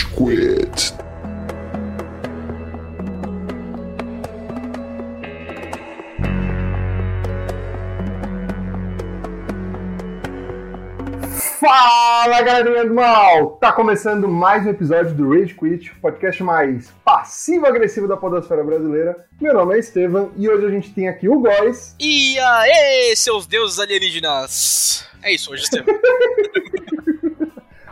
Rage Quit. Fala galerinha do mal! Tá começando mais um episódio do Rage Quit, o podcast mais passivo-agressivo da podosfera brasileira. Meu nome é Estevam e hoje a gente tem aqui o Góis. E aê, seus deuses alienígenas! É isso, hoje Estevam.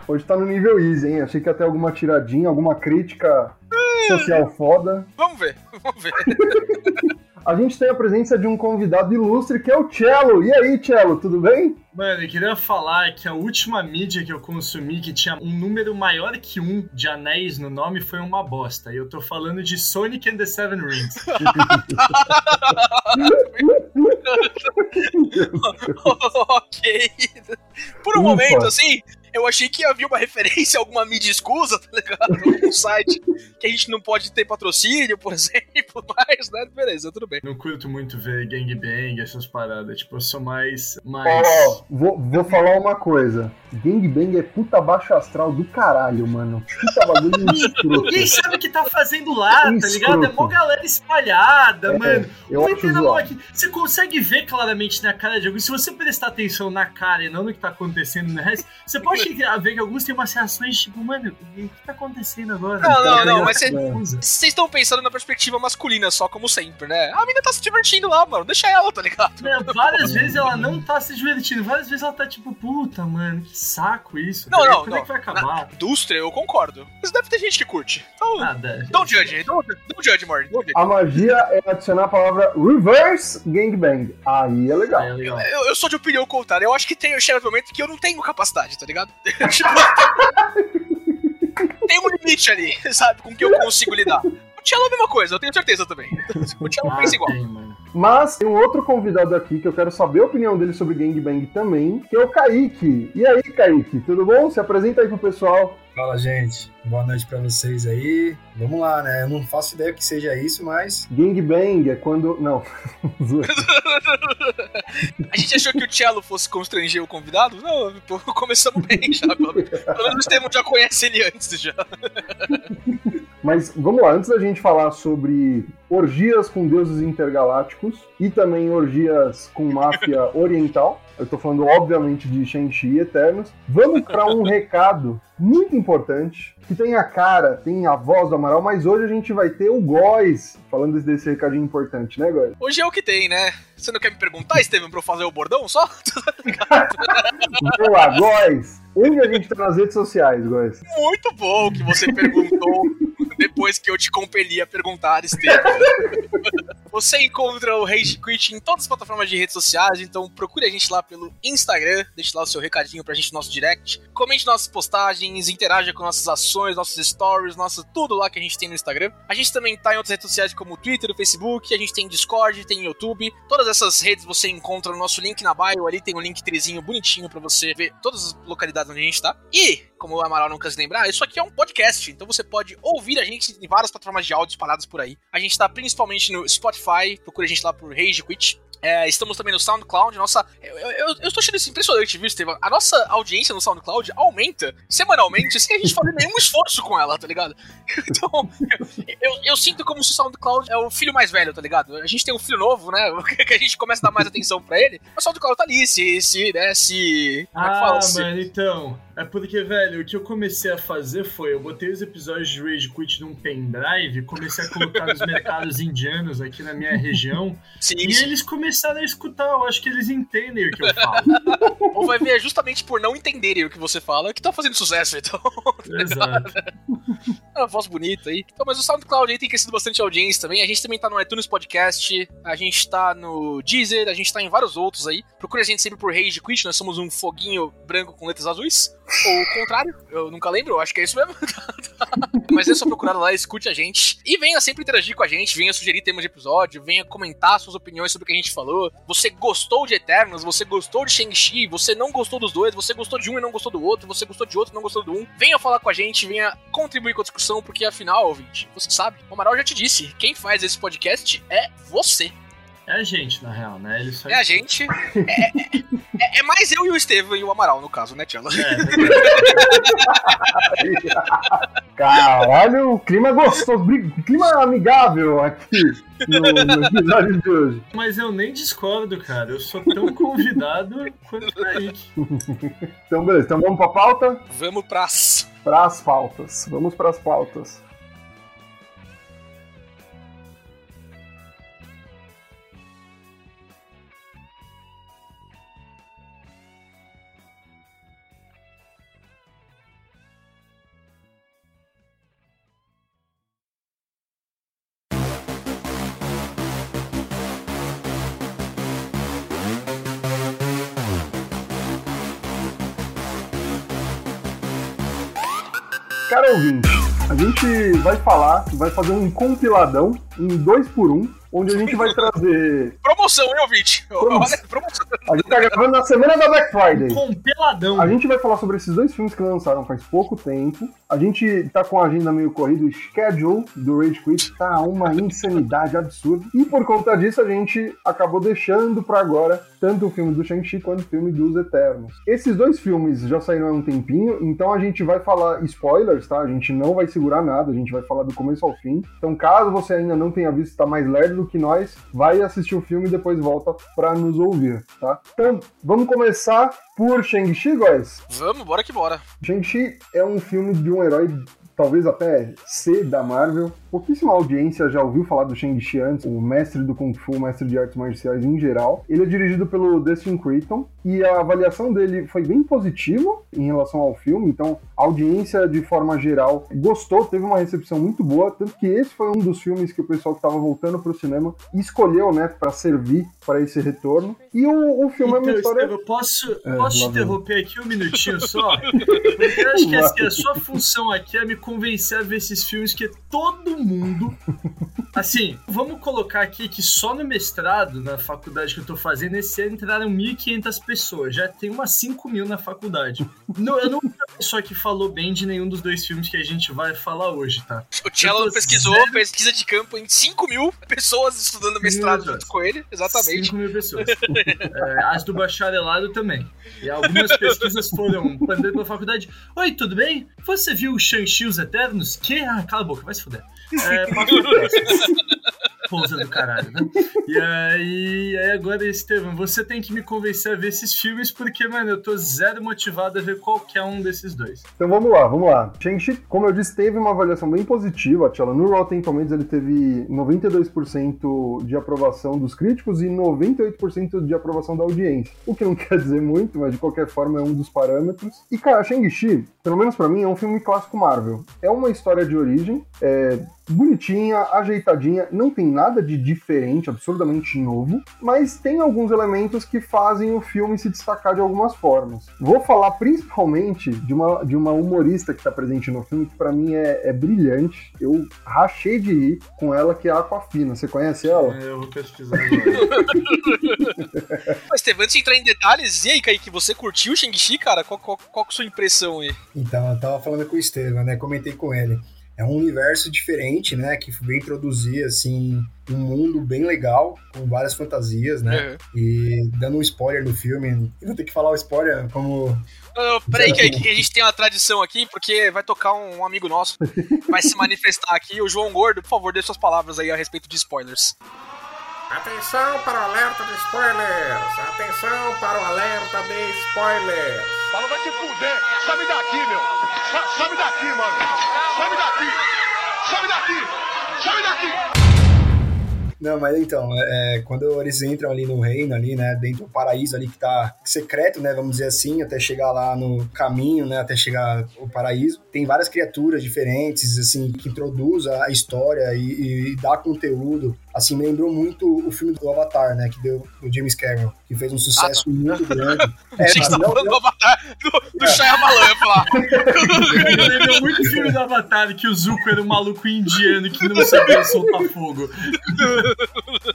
Hoje tá no nível easy, hein? Achei que ia ter alguma tiradinha, alguma crítica social foda. Vamos ver, vamos ver. A gente tem a presença de um convidado ilustre que é o Cello. E aí, Cello, tudo bem? Mano, eu queria falar que a última mídia que eu consumi que tinha um número maior que um de anéis no nome foi uma bosta. E eu tô falando de Sonic and the Seven Rings. ok. Por um Ufa. momento, assim, eu achei que havia uma referência alguma mídia escusa, tá ligado? Um site que a gente não pode ter patrocínio, por exemplo, mas, né? Beleza, tudo bem. Não curto muito ver gangbang, essas paradas. Tipo, eu sou mais. Ó, mais... ó, vou, vou falar uma coisa. Gangbang é puta baixo astral do caralho, mano. Puta bagulho escroto. Ninguém sabe o que tá fazendo lá, tá Escroto. ligado? É mó galera espalhada, É, mano. eu Vai acho ter na mão aqui. Você consegue ver claramente na cara de alguns. Se você prestar atenção na cara e não no que tá acontecendo no resto, você pode ver que alguns têm umas reações tipo, mano, o que tá acontecendo agora? Não, não, não, mas. Vocês estão pensando na perspectiva masculina só, como sempre, né? A mina tá se divertindo lá, mano. Deixa ela, tá ligado? Meu, várias vezes ela não tá se divertindo, várias vezes ela tá tipo, puta, mano, que saco isso. Não, tá ligado? não, Quando não. é que vai acabar? Indústria, eu concordo. Mas deve ter gente que curte. Então, Ah, deve. don't judge, don't, don't judge, Morty. A magia é adicionar a palavra reverse gangbang. Aí é legal. É legal. Eu, eu sou de opinião contrária. Eu acho que tem, chega no momento que eu não tenho capacidade, tá ligado? Tipo, tem um limite ali, sabe? Com que eu consigo lidar. O Cello é a mesma coisa, eu tenho certeza também. O Cello Ah, pensa igual. tem, mano. Mas tem um outro convidado aqui que eu quero saber a opinião dele sobre gangbang também, que é o Kaique. E aí, Kaique, tudo bom? Se apresenta aí pro pessoal. Fala, gente. Boa noite pra vocês aí. Vamos lá, né? Eu não faço ideia que seja isso, mas Gangbang é quando. Não. A gente achou que o Cello fosse constranger o convidado? Não, pô, começamos bem já. Pelo, pelo menos o Estevam já conhece ele antes já. Mas vamos lá, antes da gente falar sobre orgias com deuses intergalácticos e também orgias com máfia oriental, eu tô falando obviamente de Shang-Chi e Eternos, vamos para um recado muito importante, que tem a cara, tem a voz do Amaral, mas hoje a gente vai ter o Góis falando desse recadinho importante, né, Góis? Hoje é o que tem, né? Você não quer me perguntar, Estevam, pra eu fazer o bordão só? Vamos lá, Góis! Onde a gente tá nas redes sociais, Góis? Muito bom que você perguntou depois que eu te compeli a perguntar, Estevam. Você encontra o Rage Quit em todas as plataformas de redes sociais, então procure a gente lá pelo Instagram, deixe lá o seu recadinho pra gente no nosso direct, comente nossas postagens, interaja com nossas ações, nossos stories, nossa, tudo lá que a gente tem no Instagram. A gente também tá em outras redes sociais como o Twitter, o Facebook, a gente tem Discord, tem YouTube. Todas essas redes você encontra no nosso link na bio, ali tem um link trezinho bonitinho pra você ver todas as localidades onde a gente tá. E, como o Amaral não cansa de lembrar, isso aqui é um podcast, então você pode ouvir a gente em várias plataformas de áudio espalhadas por aí. A gente tá principalmente no Spotify, procure a gente lá por Rage Quit. É, estamos também no SoundCloud. Nossa, eu, eu, eu estou achando isso impressionante, viu, Estevam? A nossa audiência no SoundCloud aumenta semanalmente sem a gente fazer nenhum esforço com ela, tá ligado? Então, eu, eu, eu sinto como se o SoundCloud é o filho mais velho, tá ligado? A gente tem um filho novo, né? Que a gente começa a dar mais atenção pra ele. Mas o SoundCloud tá ali, se. se, né, se. Como é que Ah, fala? Se- mano, então. É porque, velho, o que eu comecei a fazer foi, eu botei os episódios de Rage Quit num pendrive, comecei a colocar nos mercados indianos aqui na minha região, sim, e eles começaram a escutar, eu acho que eles entendem o que eu falo. Ou vai ver é justamente por não entenderem o que você fala que tá fazendo sucesso, então. Exato. É uma voz bonita aí. Então, mas o SoundCloud aí tem crescido bastante audiência também. A gente também tá no iTunes Podcast, a gente tá no Deezer, a gente tá em vários outros aí. Procure a gente sempre por Rage Quit, nós somos um foguinho branco com letras azuis. Ou o contrário, eu nunca lembro, acho que é isso mesmo. mas é só procurar lá, escute a gente. E venha sempre interagir com a gente, venha sugerir temas de episódio, venha comentar suas opiniões sobre o que a gente falou. Você gostou de Eternos, você gostou de Shang-Chi, você não gostou dos dois, você gostou de um e não gostou do outro, você gostou de outro e não gostou do um. Venha falar com a gente, venha contribuir com a discussão, porque afinal, ouvinte, você sabe, o Amaral já te disse, quem faz esse podcast é você. É a gente, na real, né? Ele só É a gente. É, é- é mais eu e o Estevam e o Amaral, no caso, né, Tchela? É, Caralho, clima gostoso, clima amigável aqui no, no episódio de hoje. Mas eu nem discordo, cara. Eu sou tão convidado quanto o Kaique. Então, beleza. Então vamos pra pauta? Vamos pras... Pras pautas. Vamos pras pautas. Cara ouvinte, a gente vai falar, vai fazer um compiladão em dois por um onde a gente vai trazer. Promoção, hein, ouvinte? Promoção. promoção. A gente tá gravando na semana da Black Friday. Com peladão. A gente vai falar sobre esses dois filmes que lançaram faz pouco tempo. A gente tá com a agenda meio corrida, o schedule do Rage Quit tá uma insanidade absurda. E por conta disso, a gente acabou deixando pra agora tanto o filme do Shang-Chi quanto o filme dos Eternos. Esses dois filmes já saíram há um tempinho, então a gente vai falar spoilers, tá? A gente não vai segurar nada, a gente vai falar do começo ao fim. Então, caso você ainda não tenha visto, tá mais lerdo do que nós, vai assistir o filme e depois volta para nos ouvir, tá? Então, vamos começar por Shang-Chi, guys? Vamos, bora que bora. Shang-Chi é um filme de um herói talvez até C da Marvel. Pouquíssima audiência já ouviu falar do Shang-Chi antes, o mestre do Kung Fu, mestre de artes marciais em geral. Ele é dirigido pelo Dustin Creighton e a avaliação dele foi bem positiva em relação ao filme, então a audiência de forma geral gostou, teve uma recepção muito boa, tanto que esse foi um dos filmes que o pessoal que estava voltando para o cinema escolheu, né, para servir para esse retorno. E o, o filme então, é uma então, história... Estevam, posso, é, posso te interromper aqui um minutinho só? Porque eu acho que assim, a sua função aqui é me convencer a ver esses filmes que todo mundo. Assim, vamos colocar aqui que só no mestrado, na faculdade que eu tô fazendo, esse ano entraram 1.500 pessoas. Já tem umas 5 mil na faculdade. Não, eu não sou a pessoa que falou bem de nenhum dos dois filmes que a gente vai falar hoje, tá? O Cello pesquisou, zero... pesquisa de campo em 5 mil pessoas estudando mestrado junto com ele. Exatamente. 5 mil pessoas. é, as do bacharelado também. E algumas pesquisas foram mandando pra faculdade. Oi, tudo bem? Você viu o Shang-Chi os Eternos? Que? Ah, cala a boca, vai se fuder. É, Pousa do caralho, né? E aí, aí agora, Estevam, você tem que me convencer a ver esses filmes, porque, mano, eu tô zero motivado a ver qualquer um desses dois. Então vamos lá, vamos lá. Shang-Chi, como eu disse, teve uma avaliação bem positiva, Tchala. No Rotten Tomatoes ele teve 92% de aprovação dos críticos e 98% de aprovação da audiência. O que não quer dizer muito, mas de qualquer forma é um dos parâmetros. E, cara, Shang-Chi, pelo menos para mim, é um filme clássico Marvel. É uma história de origem, é bonitinha, ajeitadinha, não tem nada de diferente, absurdamente novo, mas tem alguns elementos que fazem o filme se destacar de algumas formas. Vou falar principalmente de uma, de uma humorista que está presente no filme, que para mim é, é, brilhante. Eu rachei de rir com ela, que é a Aquafina. Você conhece ela? É, eu vou pesquisar agora. Mas, Estevam, antes de entrar em detalhes, e aí, Kaique, você curtiu o Shang-Chi, cara? Qual, qual, qual é a sua impressão aí? Então, eu tava falando com o Estevam, né? Comentei com ele é um universo diferente, né? Que vem produzir, assim, um mundo bem legal, com várias fantasias, né? Uhum. E dando um spoiler no filme. Eu vou ter que falar o spoiler como. Uh, peraí, que, que, a gente tem uma tradição aqui, porque vai tocar um, um amigo nosso, vai se manifestar aqui. O João Gordo, por favor, dê suas palavras aí a respeito de spoilers. Atenção para o alerta de spoilers! Atenção para o alerta de spoilers! Fala, vai te fuder! Sabe daqui, meu! Sabe daqui, mano! Sabe daqui! Sabe daqui! Sabe daqui! Não, mas então, é, quando eles entram ali no reino, ali, né, dentro do paraíso ali que tá secreto, né, vamos dizer assim, até chegar lá no caminho, né, até chegar ao paraíso, tem várias criaturas diferentes, assim, que introduz a história e, e dá conteúdo assim, me lembrou muito o filme do Avatar, né, que deu o James Cameron, que fez um sucesso ah, tá. muito grande. É, Achei que você tá falando do Avatar, do, do é. Shyamalan, falar. me lembrou muito o filme do Avatar, que o Zuko era um maluco indiano que não sabia soltar fogo.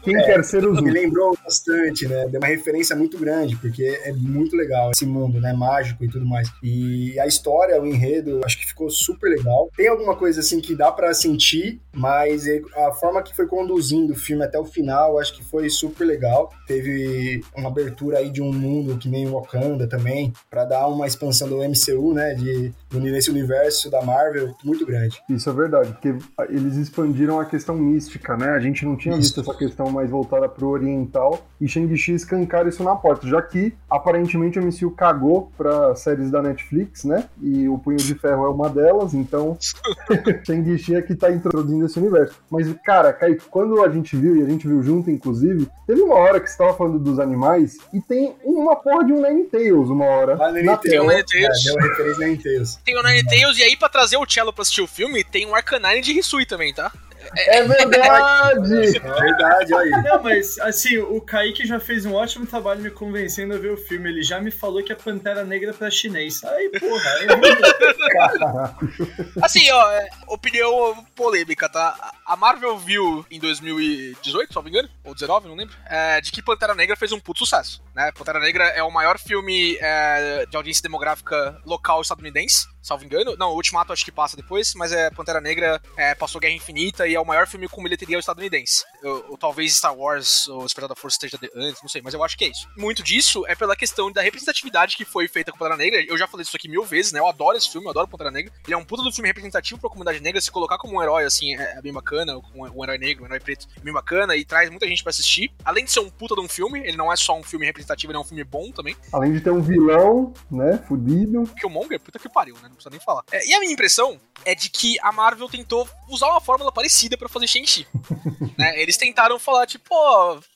Quem é, quer ser o Zuko? Me lembrou bastante, né, deu uma referência muito grande, porque é muito legal esse mundo, né, mágico e tudo mais. E a história, o enredo, acho que ficou super legal. Tem alguma coisa, assim, que dá para sentir, mas a forma que foi conduzindo do filme até o final, acho que foi super legal. Teve uma abertura aí de um mundo que nem Wakanda também, para dar uma expansão do MCU, né, de nesse universo da Marvel muito grande. Isso é verdade, porque eles expandiram a questão mística, né? A gente não tinha visto essa questão mais voltada pro oriental e Shang-Chi escancar isso na porta, já que aparentemente o MCU cagou para séries da Netflix, né? E o Punho de Ferro é uma delas, então Shang-Chi é que tá introduzindo esse universo. Mas, cara, Kaique, quando a gente viu, e a gente viu junto, inclusive, teve uma hora que você tava falando dos animais e tem uma porra de um Nine Tails uma hora. Ah. Nine Tails. É, deu referência Nine Tails. Tem o Nine Tails, e aí pra trazer o Cello pra assistir o filme, tem um Arcanine de Hisui também, tá? É verdade! É verdade, olha aí. Não, mas assim, o Kaique já fez um ótimo trabalho me convencendo a ver o filme. Ele já me falou que a Pantera Negra é pra chinês. Aí, porra, é Assim, ó, é, opinião polêmica, tá? A Marvel viu em 2018, se não me engano, ou 19, não lembro, é, de que Pantera Negra fez um puto sucesso, né? Pantera Negra é o maior filme é, de audiência demográfica local estadunidense salvo engano. Não, o Ultimato acho que passa depois, mas é Pantera Negra é, passou Guerra Infinita e é o maior filme com bilheteria estadunidense. Ou, ou talvez Star Wars ou Despertar da Força esteja antes, não sei, mas eu acho que é isso. Muito disso é pela questão da representatividade que foi feita com Pantera Negra. Eu já falei isso aqui mil vezes, né? Eu adoro esse filme, eu adoro Pantera Negra. Ele é um puta do filme representativo pra comunidade negra. Se colocar como um herói, assim, é, é bem bacana, com um herói negro, um herói preto, é bem bacana e traz muita gente pra assistir. Além de ser um puta de um filme, ele não é só um filme representativo, ele é um filme bom também. Além de ter um vilão, né? Fudido. Killmonger, puta que pariu, né? Não precisa nem falar. É, e a minha impressão é de que a Marvel tentou usar uma fórmula parecida para fazer Shang-Chi. né? Eles tentaram falar, tipo,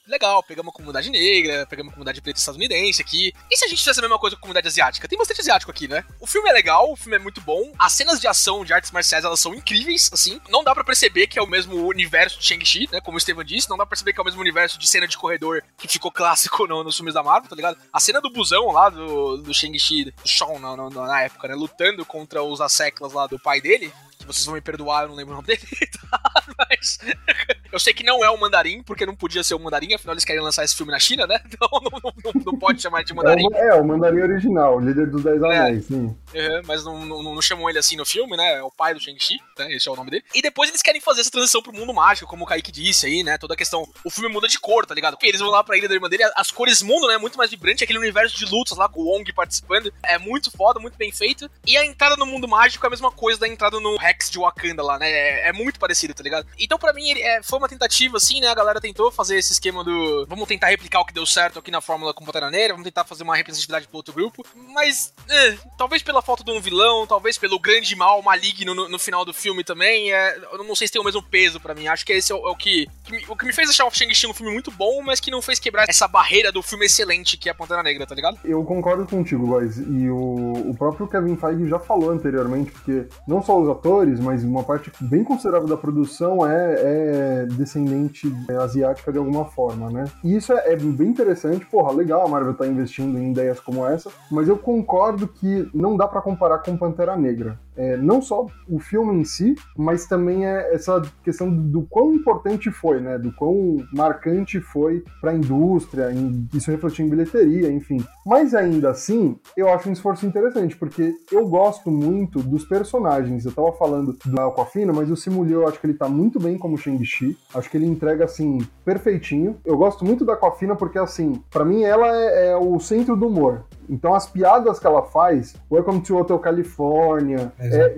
legal, pegamos a comunidade negra, pegamos a comunidade preta estadunidense aqui. E se a gente fizesse a mesma coisa com a comunidade asiática? Tem bastante asiático aqui, né? O filme é legal, o filme é muito bom, as cenas de ação de artes marciais, elas são incríveis, assim. Não dá para perceber que é o mesmo universo de Shang-Chi, né? Como o Estevam disse, não dá pra perceber que é o mesmo universo de cena de corredor que ficou clássico no, nos filmes da Marvel, tá ligado? A cena do busão lá, do, do Shang-Chi, do na, na, na época, né? Lutando contra os asseclas lá do pai dele, vocês vão me perdoar, eu não lembro o nome dele, tá? Mas eu sei que não é o Mandarim, porque não podia ser o Mandarim, afinal eles querem lançar esse filme na China, né? Então não, não, não, não pode chamar de Mandarim. É, é, o Mandarim original, o líder dos Dez Anéis, é. sim. Uhum, mas não, não, chamam ele assim no filme, né? É o pai do Shang-Chi, né? Esse é o nome dele. E depois eles querem fazer essa transição pro mundo mágico, como o Kaique disse aí, né? Toda a questão. O filme muda de cor, tá ligado? Eles vão lá pra ilha da irmã dele, as cores mudam, né? Muito mais vibrante, aquele universo de lutas lá com o Wong participando. É muito foda, muito bem feito. E a entrada no mundo mágico é a mesma coisa da entrada no Rex de Wakanda lá, né? É, é muito parecido, tá ligado? Então, pra mim, ele, é, foi uma tentativa, assim, né? A galera tentou fazer esse esquema do. Vamos tentar replicar o que deu certo aqui na Fórmula com Pantera Negra, vamos tentar fazer uma representatividade pro outro grupo. Mas, é, talvez pela falta de um vilão, talvez pelo grande mal maligno no, no final do filme também. É, eu não sei se tem o mesmo peso para mim. Acho que esse é o, é o que, que me, o que me fez achar o Shang-Chi um filme muito bom, mas que não fez quebrar essa barreira do filme excelente que é a Pantera Negra, tá ligado? Eu concordo contigo, guys. E o, o próprio Kevin Feige já falou anteriormente, porque não só os atores, mas uma parte bem considerável da produção é, é descendente asiática de alguma forma, né? E isso é, é, bem interessante. Porra, legal a Marvel tá investindo em ideias como essa, mas eu concordo que não dá para comparar com Pantera Negra. É, não só o filme em si, mas também é essa questão do quão importante foi, né? Do quão marcante foi para a indústria, isso refletiu em bilheteria, enfim. Mas ainda assim, eu acho um esforço interessante, porque eu gosto muito dos personagens. Eu tava falando do Aquafina, mas o Simulier eu acho que ele tá muito bem como Shang-Chi. Acho que ele entrega, assim, perfeitinho. Eu gosto muito da Aquafina porque, assim, para mim ela é, é o centro do humor. Então as piadas que ela faz, Welcome to Hotel California, é,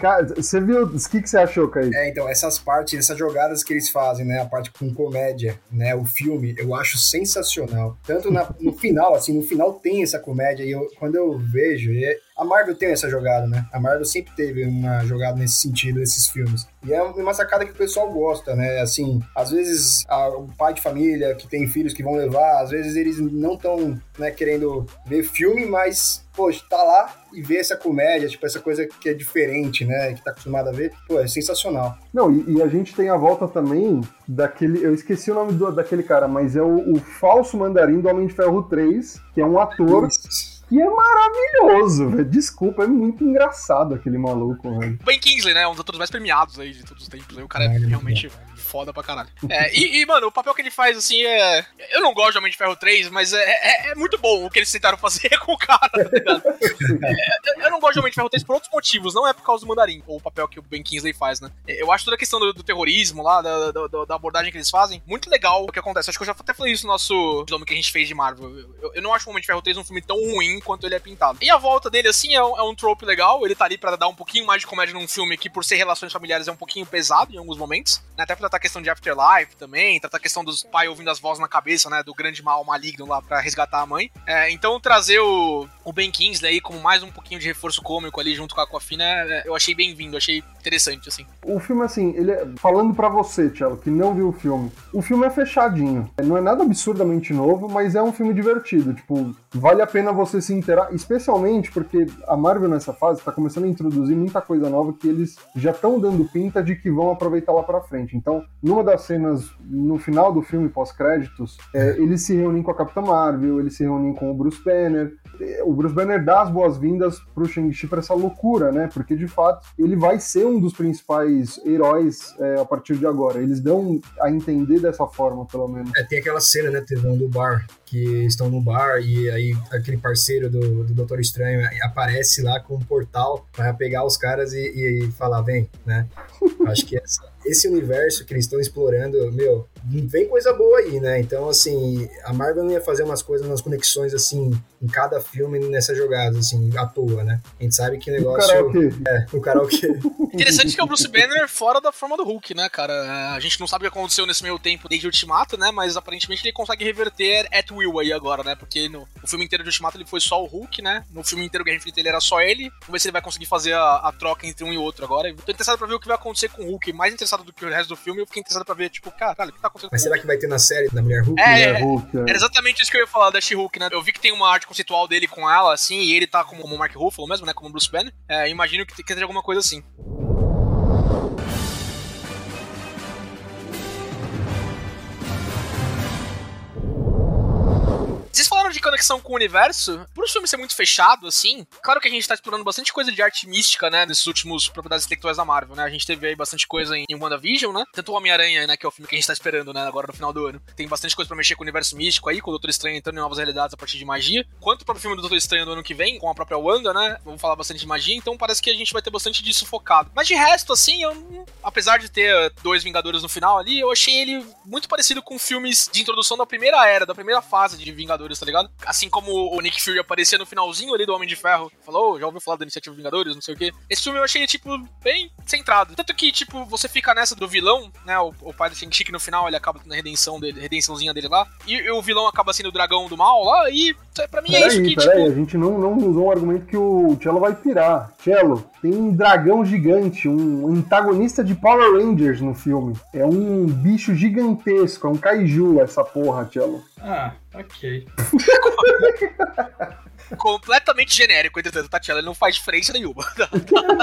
Cara, você viu? O que, que você achou, Caí? É, então, essas partes, essas jogadas que eles fazem, né? A parte com comédia, né? O filme, eu acho sensacional. Tanto na, no final, assim, no final tem essa comédia, e eu, quando eu vejo, a Marvel tem essa jogada, né? A Marvel sempre teve uma jogada nesse sentido, nesses filmes. E é uma sacada que o pessoal gosta, né? Assim, às vezes o pai de família que tem filhos que vão levar, às vezes eles não estão né, querendo ver filme, mas, poxa, tá lá e ver essa comédia, tipo, essa coisa que é diferente, né? Que tá acostumado a ver, pô, é sensacional. Não, e, e a gente tem a volta também daquele. Eu esqueci o nome do, daquele cara, mas é o, o falso mandarim do Homem de Ferro 3, que é um ator. Isso E é maravilhoso, velho. Desculpa, é muito engraçado aquele maluco, velho. Ben Kingsley, né? Um dos atores mais premiados aí de todos os tempos. Aí o cara é, É, é realmente foda pra caralho. É, e, e, mano, o papel que ele faz, assim, é. Eu não gosto de Homem de Ferro 3, mas é, é, é muito bom o que eles tentaram fazer com o cara, tá ligado? É, eu não gosto de Homem de Ferro 3 por outros motivos, não é por causa do mandarim, ou o papel que o Ben Kingsley faz, né? Eu acho toda a questão do, do terrorismo lá, da, da, da abordagem que eles fazem, muito legal o que acontece. Acho que eu já até falei isso no nosso nome que a gente fez de Marvel. Eu, eu não acho o Homem de Ferro 3 um filme tão ruim quanto ele é pintado. E a volta dele, assim, é um, é um trope legal. Ele tá ali pra dar um pouquinho mais de comédia num filme que, por ser relações familiares, é um pouquinho pesado em alguns momentos. Né? Até pra a questão de Afterlife também, tratar a questão dos pais ouvindo as vozes na cabeça, né? Do grande mal maligno lá pra resgatar a mãe. É, então, trazer o, o Ben Kingsley aí como mais um pouquinho de reforço cômico ali junto com a Aquafina, é, eu achei bem-vindo, achei interessante, assim. O filme, assim, ele é... falando pra você, Tchelo, que não viu o filme, o filme é fechadinho. Não é nada absurdamente novo, mas é um filme divertido. Tipo, vale a pena você se inteirar, especialmente porque a Marvel nessa fase tá começando a introduzir muita coisa nova que eles já estão dando pinta de que vão aproveitar lá pra frente. Então, numa das cenas, no final do filme, pós-créditos, é, eles se reúnem com a Capitã Marvel, eles se reúnem com o Bruce Banner. O Bruce Banner dá as boas-vindas pro Shang-Chi pra essa loucura, né? Porque, de fato, ele vai ser um dos principais heróis é, a partir de agora. Eles dão a entender dessa forma, pelo menos. É, tem aquela cena, né, Tevão, do bar, que estão no bar e aí aquele parceiro do, do Doutor Estranho aparece lá com um portal para pegar os caras e, e, e falar, vem, né? Acho que essa, esse universo que eles estão explorando, meu, vem coisa boa aí, né? Então, assim, a Marvel não ia fazer umas coisas, umas conexões, assim, em cada filme nessa jogada, assim, à toa, né? A gente sabe que o negócio... O karaokê. É, o karaokê. Interessante que é o Bruce Banner fora da forma do Hulk, né, cara? A gente não sabe o que aconteceu nesse meio tempo desde o Ultimato, né? Mas aparentemente ele consegue reverter at will aí agora, né? Porque no, no filme inteiro de Ultimato ele foi só o Hulk, né? No filme inteiro Guerra Infinita ele era só ele. Vamos ver se ele vai conseguir fazer a, a troca entre um e outro agora. Eu tô interessado pra ver o que vai acontecer com o Hulk. Mais interessado do que o resto do filme, eu fiquei interessado pra ver, tipo, caralho, o que tá acontecendo Mas será que vai ter na série da Mulher Hulk? É, Mulher é, Hulk, é. Era exatamente isso que eu ia falar da She-Hulk, né? Eu vi que tem uma arte conceitual dele com ela, assim, e ele tá como o Mark Ruffalo mesmo, né? Como Bruce Banner. É, imagino que, que seja alguma coisa assim. Falaram de conexão com o universo. Por o filme ser muito fechado, assim, claro que a gente tá explorando bastante coisa de arte mística, né? Nesses últimos propriedades intelectuais da Marvel, né? A gente teve aí bastante coisa em, WandaVision, né? Tanto o Homem-Aranha, né? Que é o filme que a gente tá esperando, né? Agora no final do ano. Tem bastante coisa pra mexer com o universo místico aí, com o Doutor Estranho entrando em novas realidades a partir de magia. Quanto para o filme do Doutor Estranho do ano que vem, com a própria Wanda, né? Vamos falar bastante de magia, então parece que a gente vai ter bastante disso focado. Mas de resto, assim, eu, apesar de ter dois Vingadores no final ali, eu achei ele muito parecido com filmes de introdução da primeira era, da primeira fase de Vingadores, tá ligado? Assim como o Nick Fury aparecia no finalzinho ali do Homem de Ferro, falou, "Oh, já ouviu falar da iniciativa Vingadores, não sei o quê. Esse filme eu achei, tipo, bem centrado. Tanto que, tipo, você fica nessa do vilão, né? O, o pai do Shang-Chi, que no final ele acaba tendo a redenção dele, redençãozinha dele lá. E, e o vilão acaba sendo o dragão do mal lá, e pra mim é isso Peraí, que, tipo. a gente não, não usou um argumento que o Cello vai pirar. Cello, tem um dragão gigante, um antagonista de Power Rangers no filme. É um bicho gigantesco, é um kaiju essa porra, Cello. Ah, ok. completamente genérico, entretanto, Tatiana, ele não faz diferença nenhuma.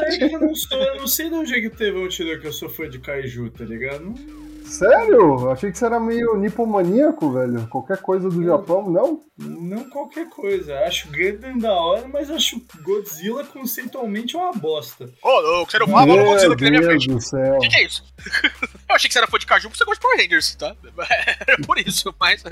É eu não, sou, eu não sei de onde é que teve um tirou que eu sou fã de Kaiju, tá ligado? Não- Sério? Eu achei que você era meio nipomaníaco, velho. Qualquer coisa do Japão, não? Não qualquer coisa. Acho Gundam da hora, mas acho Godzilla conceitualmente uma bosta. Ô, louco, você não fala Godzilla aqui na minha Deus frente. do céu. O que, que é isso? eu achei que você era fã de Caju porque você gosta de Power Rangers, tá? Era por isso, mas.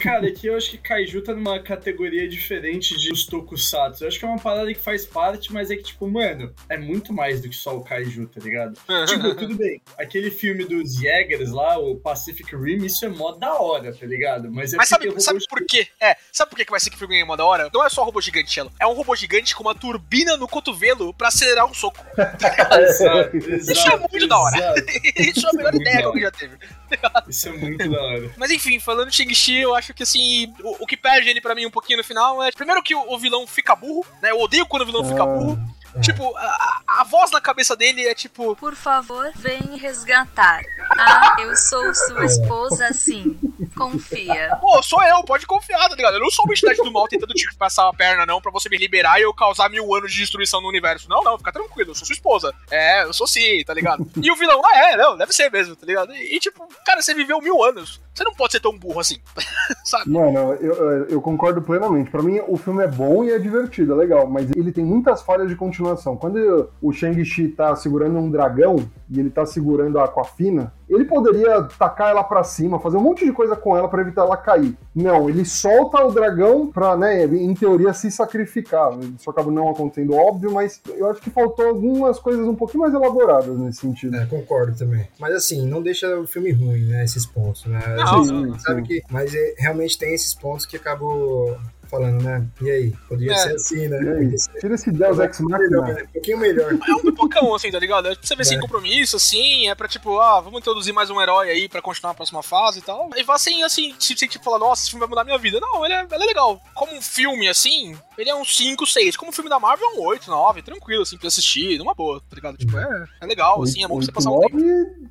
Cara, aqui eu acho que Kaiju tá numa categoria diferente de os Tokusatsu. Eu acho que é uma parada que faz parte, mas é que, tipo, mano, é muito mais do que só o Kaiju, tá ligado? tipo, tudo bem. Aquele filme dos Jägers lá, o Pacific Rim, isso é mó da hora, tá ligado? Mas é Mas sabe, sabe por quê? É, sabe por que que vai ser que filme uma da hora? Não é só um robô gigante, Cello. É um robô gigante com uma turbina no cotovelo pra acelerar um soco. Exato, Isso é exato, muito da hora. exato. Isso é a melhor ideia que alguém já teve. Isso é muito da hora. Mas enfim, falando de Shang-Chi, eu acho que assim, o, o que perde ele pra mim um pouquinho no final é. Primeiro que o, o vilão fica burro, né? Eu odeio quando o vilão fica burro. Tipo, a, a- voz na cabeça dele é tipo. Por favor, vem resgatar. Ah, eu sou sua esposa, sim. Confia. Pô, sou eu, pode confiar, tá ligado? Eu não sou uma entidade do mal tentando te passar a perna, não, pra você me liberar e eu causar mil anos de destruição no universo. Não, não, fica tranquilo, eu sou sua esposa. É, eu sou sim, tá ligado? E o vilão, ah, é, não, deve ser mesmo, tá ligado? E, e, tipo, cara, você viveu mil anos. Você não pode ser tão burro assim, sabe? Mano, eu, eu concordo plenamente. Pra mim, o filme é bom e é divertido, é legal, mas ele tem muitas falhas de continuação. Quando o Shang-Chi tá segurando um dragão e ele tá segurando a Aquafina, ele poderia tacar ela para cima, fazer um monte de coisa com ela para evitar ela cair. Não, ele solta o dragão pra, né, em teoria, se sacrificar. Isso acaba não acontecendo, óbvio, mas eu acho que faltou algumas coisas um pouquinho mais elaboradas nesse sentido. É, concordo também. Mas assim, não deixa o filme ruim, né, esses pontos, né? Não, sim, sabe sim. que, mas é, realmente tem esses pontos que acabou falando, né? E aí? Poderia É. ser assim, né? E aí? Poderia ser Tira esse Deus Ex Machina. né? Um pouquinho melhor. É um pipocão, assim, tá ligado? É pra você ver sem É. compromisso, assim, é pra tipo, ah, vamos introduzir mais um herói aí pra continuar a próxima fase e tal. E vá sem, assim, se você tipo, falar, nossa, esse filme vai mudar minha vida. Não, ele é, ele é legal. Como um filme, assim, ele é um 5, 6. Como um filme da Marvel, é um 8, 9, tranquilo, assim, pra assistir, numa boa, tá ligado? Tipo, é, é legal, assim, é bom pra você passar um tempo.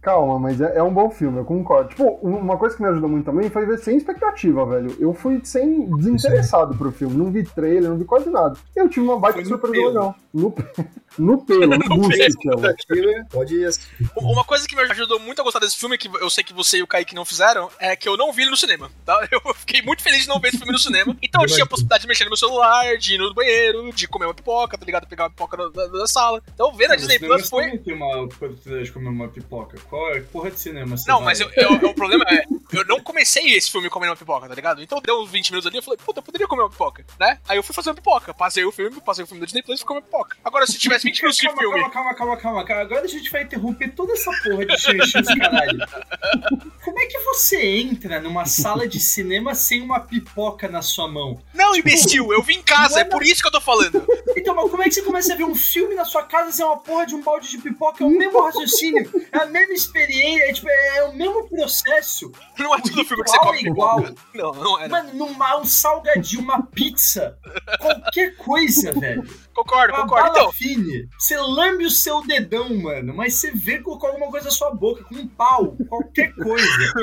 Calma, mas é, é um bom filme, eu concordo. Tipo, um- uma coisa que me ajudou muito também foi ver sem expectativa, velho. Eu fui sem desinteressado pro filme, não vi trailer, não vi quase nada. Eu tive uma baita surpresa legal. No, no pelo, no chama. Aquilo Pode. Uma coisa que me ajudou muito a gostar desse filme, que eu sei que você e o Kaique não fizeram, é que eu não vi ele no cinema, tá? Eu fiquei muito feliz de não ver esse filme no cinema. Então eu tinha a possibilidade de mexer no meu celular, de ir no banheiro, de comer uma pipoca, tá ligado? Pegar uma pipoca da, da- da sala. Então ver na Disney Plus foi. tem uma oportunidade de comer uma pipoca. Qual é? Porra de cinema Não, vai? mas eu, eu- o problema é, eu não comecei esse filme comendo uma pipoca, tá ligado? Então deu uns 20 minutos ali, eu falei, puta, eu poderia comer uma pipoca, né? Aí eu fui fazer uma pipoca, passei o filme, passei o filme da Disney Plus e fui comer pipoca. Agora, se tivesse 20 minutos de Calma, filme. calma, calma, calma, calma, calma. Agora a gente vai interromper toda essa porra de xixi, caralho. Como é que você entra numa sala de cinema sem uma pipoca na sua mão? Não, imbecil, eu vim em casa, é por isso que eu tô falando. Então, mas como é que você começa a ver um filme na sua casa sem uma porra de um balde de pipoca? É o mesmo raciocínio, é a mesma experiência, é, tipo, é o mesmo processo. Não é O tudo filme que você come é igual. pipoca. Não, não era. Mano, numa, um salgadinho, uma pizza, qualquer coisa, velho. Concordo, Uma concordo. bala Então, fine. Você lambe o seu dedão, mano, mas você vê colocar alguma coisa na sua boca, com um pau, qualquer coisa.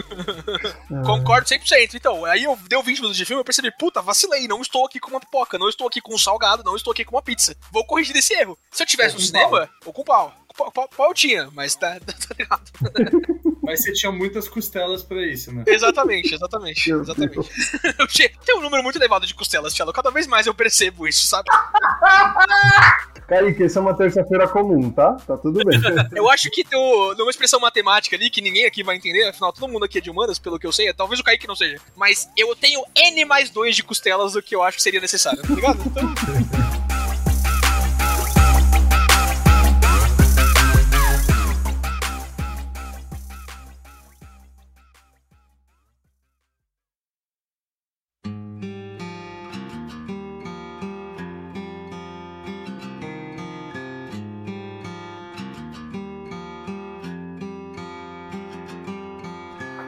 Concordo 100%. Então, aí eu deu 20 minutos de filme, eu percebi, puta, vacilei, não estou aqui com uma pipoca, não estou aqui com um salgado, não estou aqui com uma pizza. Vou corrigir desse erro. Se eu tivesse Ou no com cinema, ou com pau. Pau, pau, pau tinha, mas tá, tá ligado. Mas você tinha muitas costelas pra isso, né? Exatamente, exatamente, exatamente. Eu tinha- Tem um número muito elevado de costelas, Tchelo. Cada vez mais eu percebo isso, sabe? Kaique, isso é uma terça-feira comum, tá? Tá tudo bem. Eu acho que tem numa expressão matemática ali, que ninguém aqui vai entender, afinal, todo mundo aqui é de humanas, pelo que eu sei, talvez o Kaique não seja. Mas eu tenho N mais 2 de costelas do que eu acho que seria necessário, tá ligado? Então.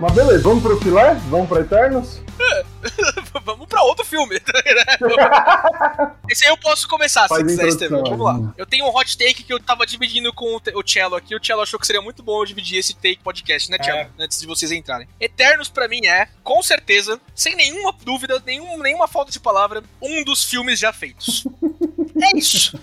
Mas beleza, vamos pro filé? Vamos pro Eternos? Vamos pra outro filme. Esse aí eu posso começar, se Faz a quiser, Estevam. Vamos lá. Eu tenho um hot take que eu tava dividindo com o Cello aqui. O Cello achou que seria muito bom eu dividir esse take podcast, né, Cello? É. Antes de vocês entrarem. Eternos, pra mim, é, com certeza, sem nenhuma dúvida, nenhum, nenhuma falta de palavra, um dos filmes já feitos. É isso.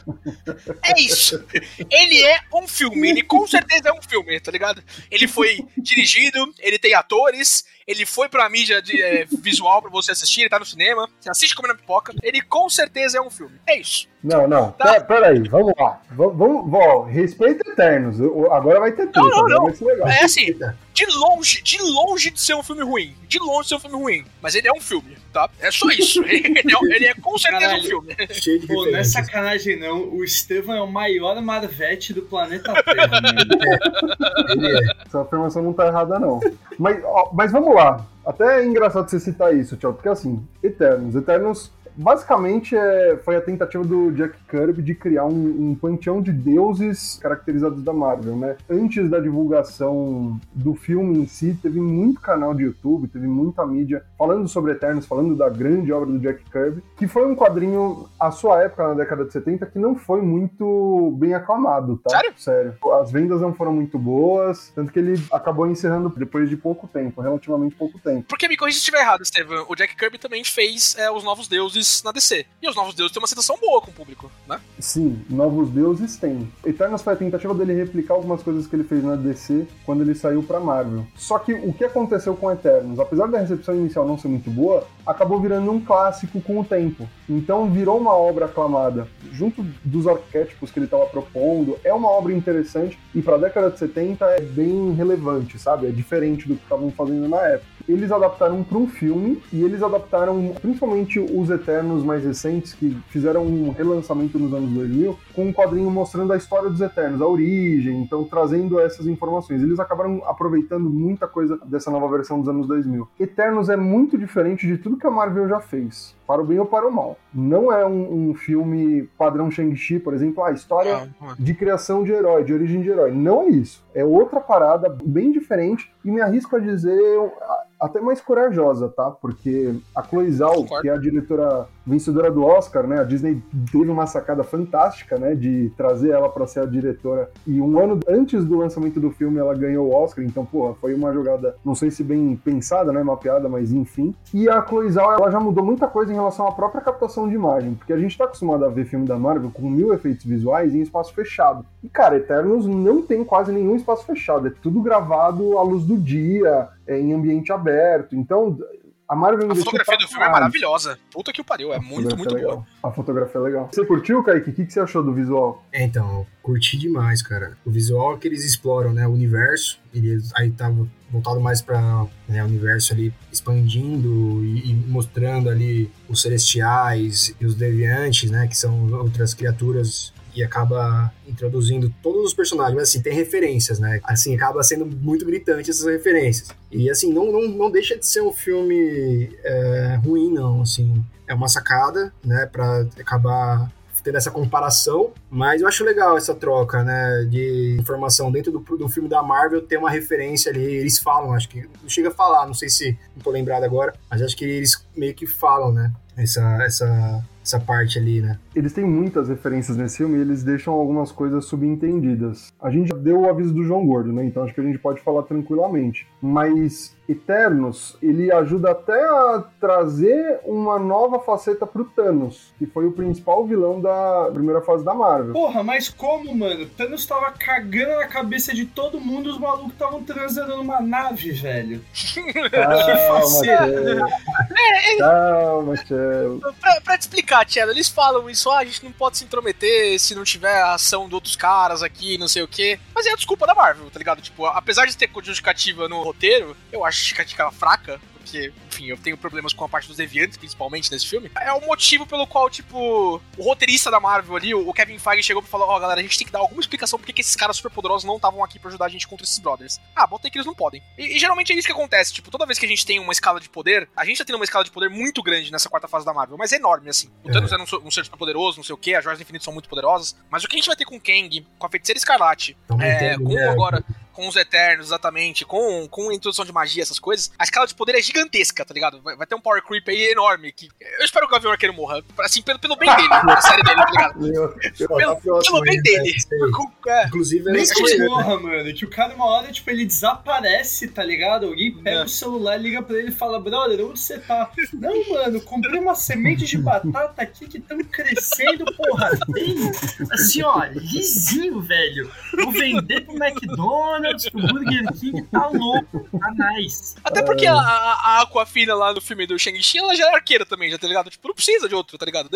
É isso. Ele é um filme. Ele com certeza é um filme, tá ligado? Ele foi dirigido, ele tem atores, ele foi pra mídia de, é, visual pra você assistir, ele tá no cinema, você assiste comendo pipoca. Ele com certeza é um filme. É isso. Não, não. Tá. Pera, peraí, vamos lá. Vamos, vamos ó, respeita Eternos. Agora vai ter treta. Não, não, não. Vai ser legal. É assim, de longe, de longe de ser um filme ruim. De longe de ser um filme ruim. Mas ele é um filme, tá? É só isso. Ele é, ele é com certeza Caralho. um filme. Cheio de Pô, não é sacanagem não, o Estevam é o maior Marvete do planeta Terra, mano. Ele é. Essa afirmação não tá errada, não. Mas, ó, mas vamos lá. Até é engraçado você citar isso, Tchau, porque assim, Eternos. Eternos basicamente é, foi a tentativa do Jack Kirby de criar um, um panteão de deuses caracterizados da Marvel, né? Antes da divulgação do filme em si, teve muito canal de YouTube, teve muita mídia falando sobre Eternos, falando da grande obra do Jack Kirby, que foi um quadrinho, à sua época, na década de 70, que não foi muito bem aclamado, tá? Sério? Sério. As vendas não foram muito boas, tanto que ele acabou encerrando depois de pouco tempo, relativamente pouco tempo. Porque me corrija se estiver errado, Estevam. O Jack Kirby também fez é, os Novos Deuses na DC. E os Novos Deuses têm uma aceitação boa com o público, né? Sim, Novos Deuses tem. Eternos foi a tentativa dele replicar algumas coisas que ele fez na DC quando ele saiu pra Marvel. Só que o que aconteceu com Eternos, apesar da recepção inicial não ser muito boa, acabou virando um clássico com o tempo. Então virou uma obra aclamada. Junto dos arquétipos que ele estava propondo, é uma obra interessante e pra década de 70 é bem relevante, sabe? É diferente do que estavam fazendo na época. Eles adaptaram para um filme e eles adaptaram principalmente os Eternos mais recentes, que fizeram um relançamento nos anos 2000, com um quadrinho mostrando a história dos Eternos, a origem, então trazendo essas informações. Eles acabaram aproveitando muita coisa dessa nova versão dos anos 2000. Eternos é muito diferente de tudo que a Marvel já fez para o bem ou para o mal. Não é um, um filme padrão Shang-Chi, por exemplo, a história é. de criação de herói, de origem de herói. Não é isso. É outra parada bem diferente e me arrisco a dizer até mais corajosa, tá? Porque a Chloe Zhao, que é a diretora vencedora do Oscar, né? A Disney teve uma sacada fantástica, né? De trazer ela para ser a diretora. E um ano antes do lançamento do filme, ela ganhou o Oscar. Então, porra, foi uma jogada, não sei se bem pensada, né? Mapeada, mas enfim. E a Chloe Zhao, ela já mudou muita coisa em relação à própria captação de imagem. Porque a gente tá acostumado a ver filme da Marvel com mil efeitos visuais em espaço fechado. E, cara, Eternos não tem quase nenhum espaço fechado. É tudo gravado à luz do dia, é, em ambiente aberto. Então, a Marvel A fotografia do filme é maravilhosa. Puta que o pariu, é A muito, muito é legal. boa. A fotografia é legal. Você curtiu, Kaique? O que, que você achou do visual? É, então, curti demais, cara. O visual que eles exploram, né? O universo, eles aí tá voltado mais pra né, o universo ali expandindo e, e mostrando ali os celestiais e os deviantes, né? Que são outras criaturas e acaba introduzindo todos os personagens, mas assim, tem referências, né? Assim, acaba sendo muito gritante essas referências. E assim, não, não, não deixa de ser um filme é, ruim, não, assim. É uma sacada, né, pra acabar tendo essa comparação, mas eu acho legal essa troca, né, de informação dentro do, do filme da Marvel, ter uma referência ali, eles falam, acho que, não chega a falar, não sei se, não tô lembrado agora, mas acho que eles meio que falam, né, essa, essa, essa parte ali, né. Eles têm muitas referências nesse filme e eles deixam algumas coisas subentendidas. A gente já deu o aviso do João Gordo, né? Então acho que a gente pode falar tranquilamente. Mas Eternos, ele ajuda até a trazer uma nova faceta pro Thanos, que foi o principal vilão da primeira fase da Marvel. Porra, mas como, mano? Thanos tava cagando na cabeça de todo mundo, os malucos estavam transando numa nave, velho. Calma, faceira. Tchelo. Calma, Tchelo. Pra, pra te explicar, Tchelo, eles falam isso, ah, a gente não pode se intrometer se não tiver a ação de outros caras aqui, não sei o quê. Mas é a desculpa da Marvel, tá ligado? Tipo, apesar de ter justificativa no roteiro, eu acho justificativa fraca. Porque, enfim, eu tenho problemas com a parte dos deviantes, principalmente nesse filme. É o motivo pelo qual, tipo, o roteirista da Marvel ali, o Kevin Feige, chegou pra falar: Ó, galera, a gente tem que dar alguma explicação porque que esses caras superpoderosos não estavam aqui pra ajudar a gente contra esses brothers. Ah, botei que eles não podem. E, e geralmente é isso que acontece. Tipo, toda vez que a gente tem uma escala de poder, a gente tá tendo uma escala de poder muito grande nessa quarta fase da Marvel, mas é enorme, assim. O É. Thanos era um, so- um ser super poderoso, não sei o que, as joias do infinito são muito poderosas. Mas o que a gente vai ter com o Kang, com a feiticeira escarlate, Então, é, com né? agora, com os Eternos, exatamente, com, com a introdução de magia, essas coisas, a escala de poder é gigantesca, tá ligado? Vai, vai ter um power creep aí enorme. Que, eu espero que o Gavião Arqueiro morra. Assim, pelo, pelo bem dele, na série dele, tá ligado? Meu, eu- Pelo, tá pelo bem dele. É. Com- é. Inclusive, Nem que tinham- porra, mano, que o cara uma hora, tipo, ele desaparece, tá ligado? Alguém pega É. o celular, liga pra ele e fala, brother, onde você tá? Não, mano, comprei uma semente de batata aqui que estão crescendo, porra, bem, assim, ó, lisinho, velho. Vou vender pro McDonald's, pro Burger King, tá louco, tá nice. Até porque a, a, a Aquafina lá no filme do Shang-Chi, ela já é arqueira também, já tá ligado? Tipo, não precisa de outro, tá ligado?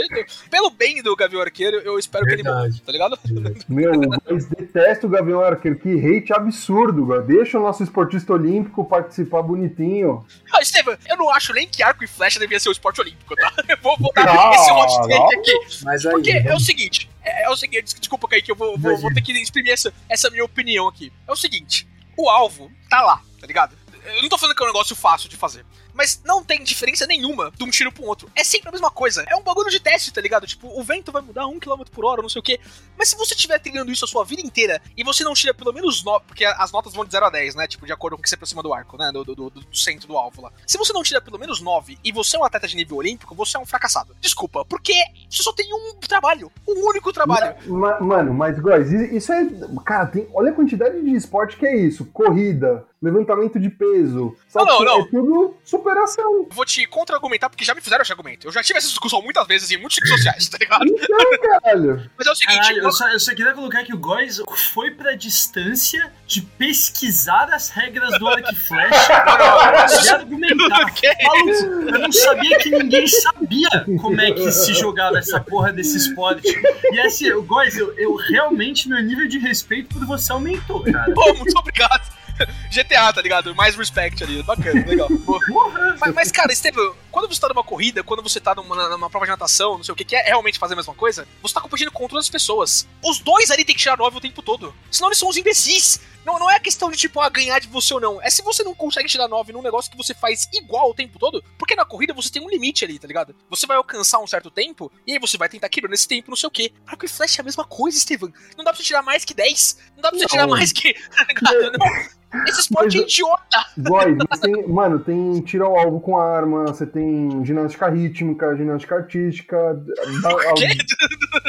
Pelo bem do Gavião Arqueiro, eu espero que ele morra, Verdade. tá ligado? Meu, mas detesto o Gavião Arqueiro. Que hate absurdo, velho. Deixa o nosso esportista olímpico participar bonitinho. Ah, Estevam, eu não acho nem que arco e flecha devia ser o esporte olímpico, tá? Eu vou botar Não, esse hot take aqui. Mas aí, Porque é o seguinte, é, é o seguinte, desculpa, Kaique, eu vou, vou, vou ter que exprimir essa, essa minha opinião aqui. É o seguinte, o alvo tá lá, tá ligado? Eu não tô falando que é um negócio fácil de fazer. Mas não tem diferença nenhuma de um tiro pro outro. É sempre a mesma coisa. É um bagulho de teste, tá ligado? Tipo, o vento vai mudar um km por hora, não sei o quê. Mas se você estiver treinando isso a sua vida inteira e você não tira pelo menos 9, porque as notas vão de 0 a 10, né? Tipo, de acordo com o que você aproxima do arco, né? Do, do, do, do centro do alvo lá. Se você não tira pelo menos 9 e você é um atleta de nível olímpico, você é um fracassado. Desculpa, porque você só tem um trabalho. Um único trabalho. Ma- Mano, mas, guys, isso é. Cara, tem, olha a quantidade de esporte que é isso: corrida, levantamento de peso. Sabe? Não, não, não. É tudo superação. Eu Vou te contra-argumentar porque já me fizeram esse argumento. Eu já tive essa discussão muitas vezes em muitos ciclos sociais, tá ligado? Então, caralho. Mas é o seguinte, Caralho, eu- eu só, eu só queria colocar que o Góis foi pra distância de pesquisar as regras do arco e flecha e argumentar. Maluco, eu não sabia que ninguém sabia como é que se jogava essa porra desse esporte. E assim, o Góis, eu, eu realmente, meu nível de respeito por você aumentou, cara. Pô, muito obrigado. GTA, tá ligado? Mais respect ali. Bacana, legal. Mas, mas, cara, Estevam, quando você tá numa corrida, quando você tá numa, numa prova de natação, não sei o que, que é realmente fazer a mesma coisa, você tá competindo contra outras pessoas. Os dois ali tem que tirar 9 o tempo todo. Senão eles são uns imbecis. Não, não é questão de, tipo, ah, ganhar de você ou não. É se você não consegue tirar 9 num negócio que você faz igual o tempo todo, porque na corrida você tem um limite ali, tá ligado? Você vai alcançar um certo tempo, e aí você vai tentar quebrar nesse tempo, não sei o quê. Arco e flecha é a mesma coisa, Estevam. Não dá pra você tirar mais que 10. Não dá pra você Não. tirar mais que. Tá? Não. Esse esporte é Mas- idiota. Guys, mas tem, mano, tem tiro ao alvo com arma, você tem ginástica rítmica, ginástica artística. quê?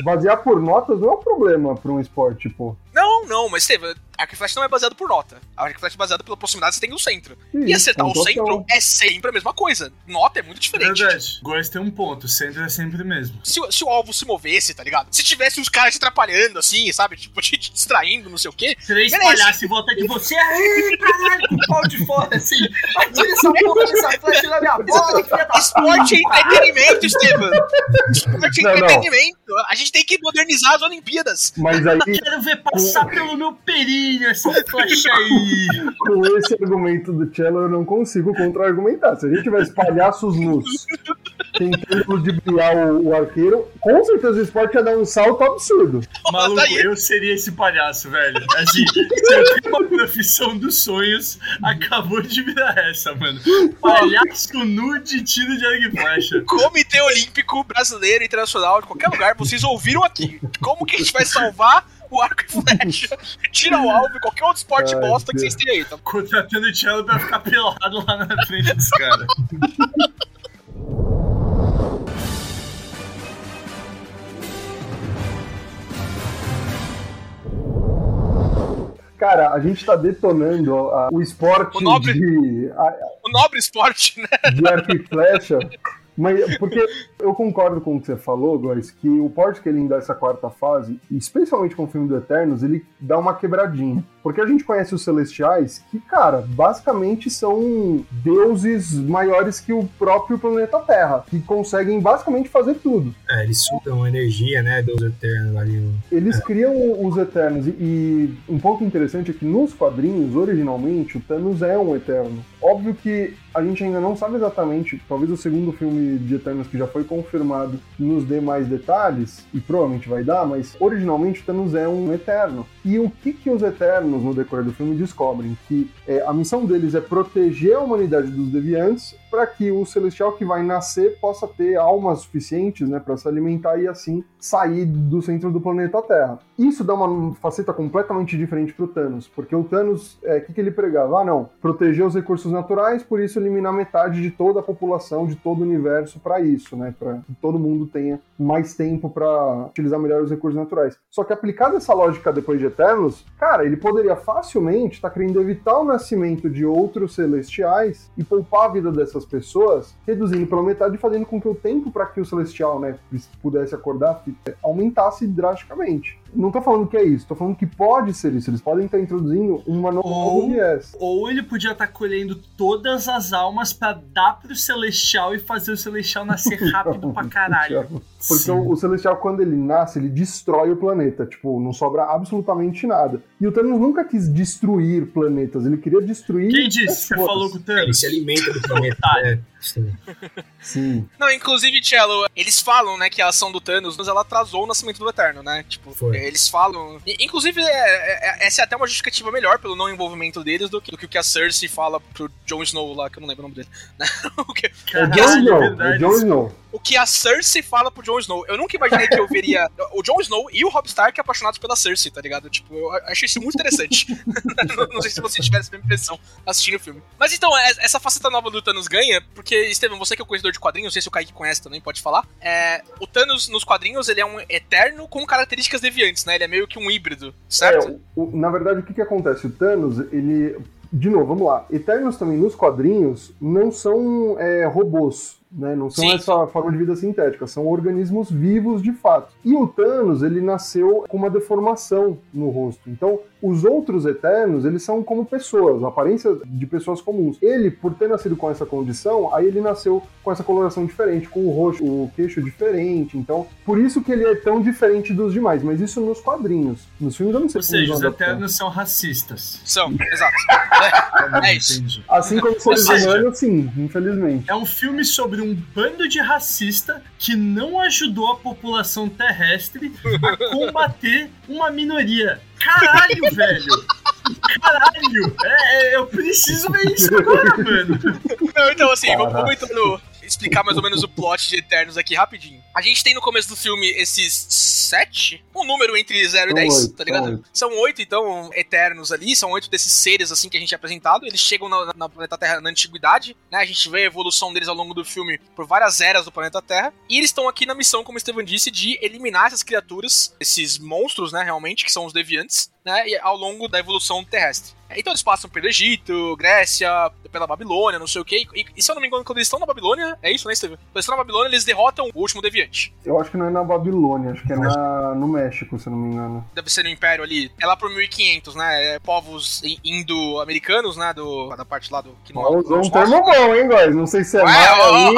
Basear por notas não é um problema pra um esporte, pô. Não, não, mas Estevam, Arco e Flash não é baseado por nota. Arco e Flash é baseado pela proximidade que você tem no centro. E acertar o então, centro é sempre a mesma coisa. Nota é muito diferente. Verdade, Góis tem um ponto, centro é sempre o mesmo. Se, o- se o alvo se movesse, tá ligado? Se tivesse uns caras te atrapalhando, assim, sabe? Tipo, te, te distraindo, não sei o quê. Três Beleza. palhaços em volta de você, aí, caralho, com o pau de fora, assim. Atira essa porra dessa flecha na minha bola, filha da Esporte é entretenimento, Estevam. Esporte é Não, não. entretenimento. A gente tem que modernizar as Olimpíadas. Mas aí, Quero ver passar pelo meu períneo essa flecha aí. com esse argumento do Cello, eu não consigo contra-argumentar. Se a gente tivesse palhaços nus tentando ludibriar o, o arqueiro, com certeza o esporte ia dar um salto absurdo. Maluco, Tá eu seria esse palhaço, velho. Assim, se eu tenho uma profissão dos sonhos, acabou de virar essa, mano. Palhaço nu de tiro de arco e flecha. Comitê Olímpico Brasileiro Internacional, de qualquer lugar, vocês ouviram aqui. Como que a gente vai salvar o arco e flecha? Tira o alvo e qualquer outro esporte Ai, bosta que vocês têm aí, tá? Contratando o Cello pra ficar pelado lá na frente dos caras. Cara, a gente tá detonando a- o esporte O nobre- de, a- O nobre esporte, né? de arco e flecha. Mas, porque eu concordo com o que você falou, Góis, que o porte que ele dá essa quarta fase, especialmente com o filme do Eternos, ele dá uma quebradinha. Porque a gente conhece os Celestiais, que, cara, basicamente são deuses maiores que o próprio planeta Terra, que conseguem basicamente fazer tudo. É, eles sugam energia, né, dos Eternos ali. Eles criam os Eternos, e, e um ponto interessante é que nos quadrinhos, originalmente, o Thanos é um Eterno. Óbvio que a gente ainda não sabe exatamente, talvez o segundo filme de Eternos que já foi confirmado nos dê mais detalhes, e provavelmente vai dar, mas originalmente o Thanos é um Eterno. E o que, que os Eternos, no decorrer do filme, descobrem? Que é, a missão deles é proteger a humanidade dos deviantes para que o Celestial que vai nascer possa ter almas suficientes né, para se alimentar e assim sair do centro do planeta Terra. Isso dá uma faceta completamente diferente para o Thanos, porque o Thanos, o é, que, que ele pregava? Ah, não, proteger os recursos naturais, por isso eliminar metade de toda a população, de todo o universo para isso, né, para que todo mundo tenha mais tempo para utilizar melhor os recursos naturais. Só que aplicada essa lógica depois de Eternos, cara, ele poderia facilmente estar querendo evitar o nascimento de outros celestiais e poupar a vida dessas pessoas, reduzindo pela metade e fazendo com que o tempo para que o celestial, né, pudesse acordar aumentasse drasticamente. Não tô falando que é isso, tô falando que pode ser isso. Eles podem estar introduzindo uma nova Ou- viés. Ou ele podia estar colhendo todas as almas pra dar pro Celestial e fazer o Celestial nascer rápido pra caralho. Porque Sim. o, o Celestial, quando ele nasce, ele destrói o planeta. Tipo, não sobra absolutamente nada. E o Thanos nunca quis destruir planetas, ele queria destruir. Quem disse? Você falou com o Ele Thanos? se alimenta do planeta. Otário. né? Sim. Não, inclusive, Cello, eles falam, né, que a ação do Thanos, ela atrasou o nascimento do Eterno, né? Tipo, Foi. eles falam... e, Inclusive, é- é- essa é até uma justificativa melhor pelo não envolvimento deles do que, do que o que a Cersei fala pro Jon Snow lá, que eu não lembro o nome dele. O que- É Caralho, Jon Snow. É. Jon Snow. O que a Cersei fala pro Jon Snow. Eu nunca imaginei que eu veria o Jon Snow e o Robb Stark apaixonados pela Cersei, tá ligado? Tipo, eu achei isso muito interessante. não, não sei se você tiver essa mesma impressão assistindo o filme. Mas então, é- essa faceta nova do Thanos ganha, porque, Estevam, você que é o conhecedor de quadrinhos, não sei se o Kaique conhece também, pode falar. É, o Thanos nos quadrinhos, ele é um eterno com características deviantes, né? Ele é meio que um híbrido, certo? É, o- na verdade, o que, que acontece? O Thanos, ele. De novo, vamos lá. Eternos também nos quadrinhos não são é, robôs. Né? Não são Sim. essa forma de vida sintética, são organismos vivos de fato. E o Thanos, ele nasceu com uma deformação no rosto. Então, os outros Eternos, eles são como pessoas, aparência de pessoas comuns. Ele, por ter nascido com essa condição, aí ele nasceu com essa coloração diferente, com o rosto, o queixo diferente. Então, por isso que ele é tão diferente dos demais. Mas isso nos quadrinhos. Nos filmes eu não sei Ou seja, os. Eternos são racistas. São, exato. É, é isso. Assim como os seres humanos, sim, infelizmente. É um filme sobre um bando de racista que não ajudou a população terrestre a combater uma minoria. Caralho, velho! Caralho! É, é, eu preciso ver isso agora, mano. Não, então assim, vamos, Caraca. vamos entrando, explicar mais ou menos o plot de Eternos aqui rapidinho. A gente tem no começo do filme esses sete, um número entre 0 e São 10, oito, tá ligado? são oito. São oito, então, Eternos ali, são oito desses seres assim que a gente é apresentado. Eles chegam na, na planeta Terra na antiguidade, né? A gente vê a evolução deles ao longo do filme por várias eras do planeta Terra. E eles estão aqui na missão, como o Estevam disse, de eliminar essas criaturas, esses monstros, né, realmente, que são os deviantes, né, e- ao longo da evolução terrestre. Então eles passam pelo Egito, Grécia, pela Babilônia, não sei o que. E, e se eu não me engano, quando eles estão na Babilônia, é isso, né, Estevam? Quando eles estão na Babilônia, eles derrotam o último deviante. Eu acho que não é na Babilônia, acho que é na, no México, se eu não me engano. Deve ser no Império ali. É lá pro 1500, né? É povos indo-americanos, né? Do, da parte lá do. Que não Usou um termo bom, hein, guys? Não sei se é Ué, ó, aí,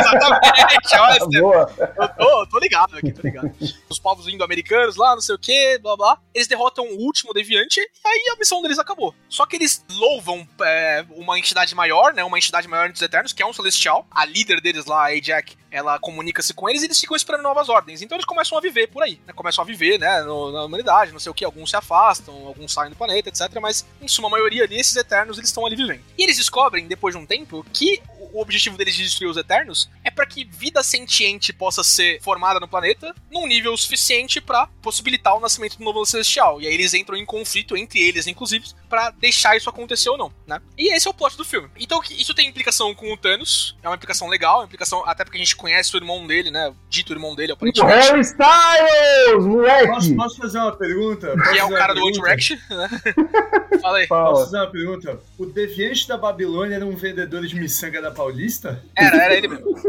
Exatamente, olha, é. Estevam. Boa. Eu tô, tô ligado aqui, tô ligado. Os povos indo-americanos lá, não sei o que, blá blá. Eles derrotam o último deviante e aí a missão deles acabou. Só que eles louvam é, uma entidade maior, né? Uma entidade maior entre os Eternos, que é um Celestial. A líder deles lá, a Ajax, ela comunica-se com eles e eles ficam esperando novas ordens. Então eles começam a viver por aí, né? Começam a viver, né? no- na humanidade, não sei o que. Alguns se afastam, alguns saem do planeta, etc. Mas, em suma a maioria ali, esses Eternos, eles estão ali vivendo. E eles descobrem, depois de um tempo, que o objetivo deles de destruir os Eternos é para que vida sentiente possa ser formada no planeta num nível suficiente para possibilitar o nascimento do novo celestial. E aí eles entram em conflito entre eles, inclusive, para deixar isso acontecer ou não, né? E esse é o plot do filme. Então isso tem implicação com o Thanos, é uma implicação legal, uma implicação até porque a gente conhece o irmão dele, né? O dito irmão dele, O aparentemente. Harry Styles, moleque! Posso, posso fazer uma pergunta? Posso Que é o cara do One? Direction, né? Fala aí. Posso Fala. fazer uma pergunta? O Deviante da Babilônia era um vendedor de miçanga da Paulista? Era, era ele mesmo.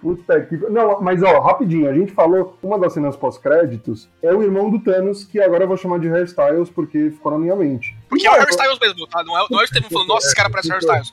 Puta que. Não, mas ó, rapidinho, a gente falou, uma das cenas pós-créditos é o irmão do Thanos, que agora eu vou chamar de Harry Styles porque ficou na minha mente. Porque é o Harry Styles mesmo, tá? Não é, não é o Estevam falando, nossa, esse cara parece o Harry Styles.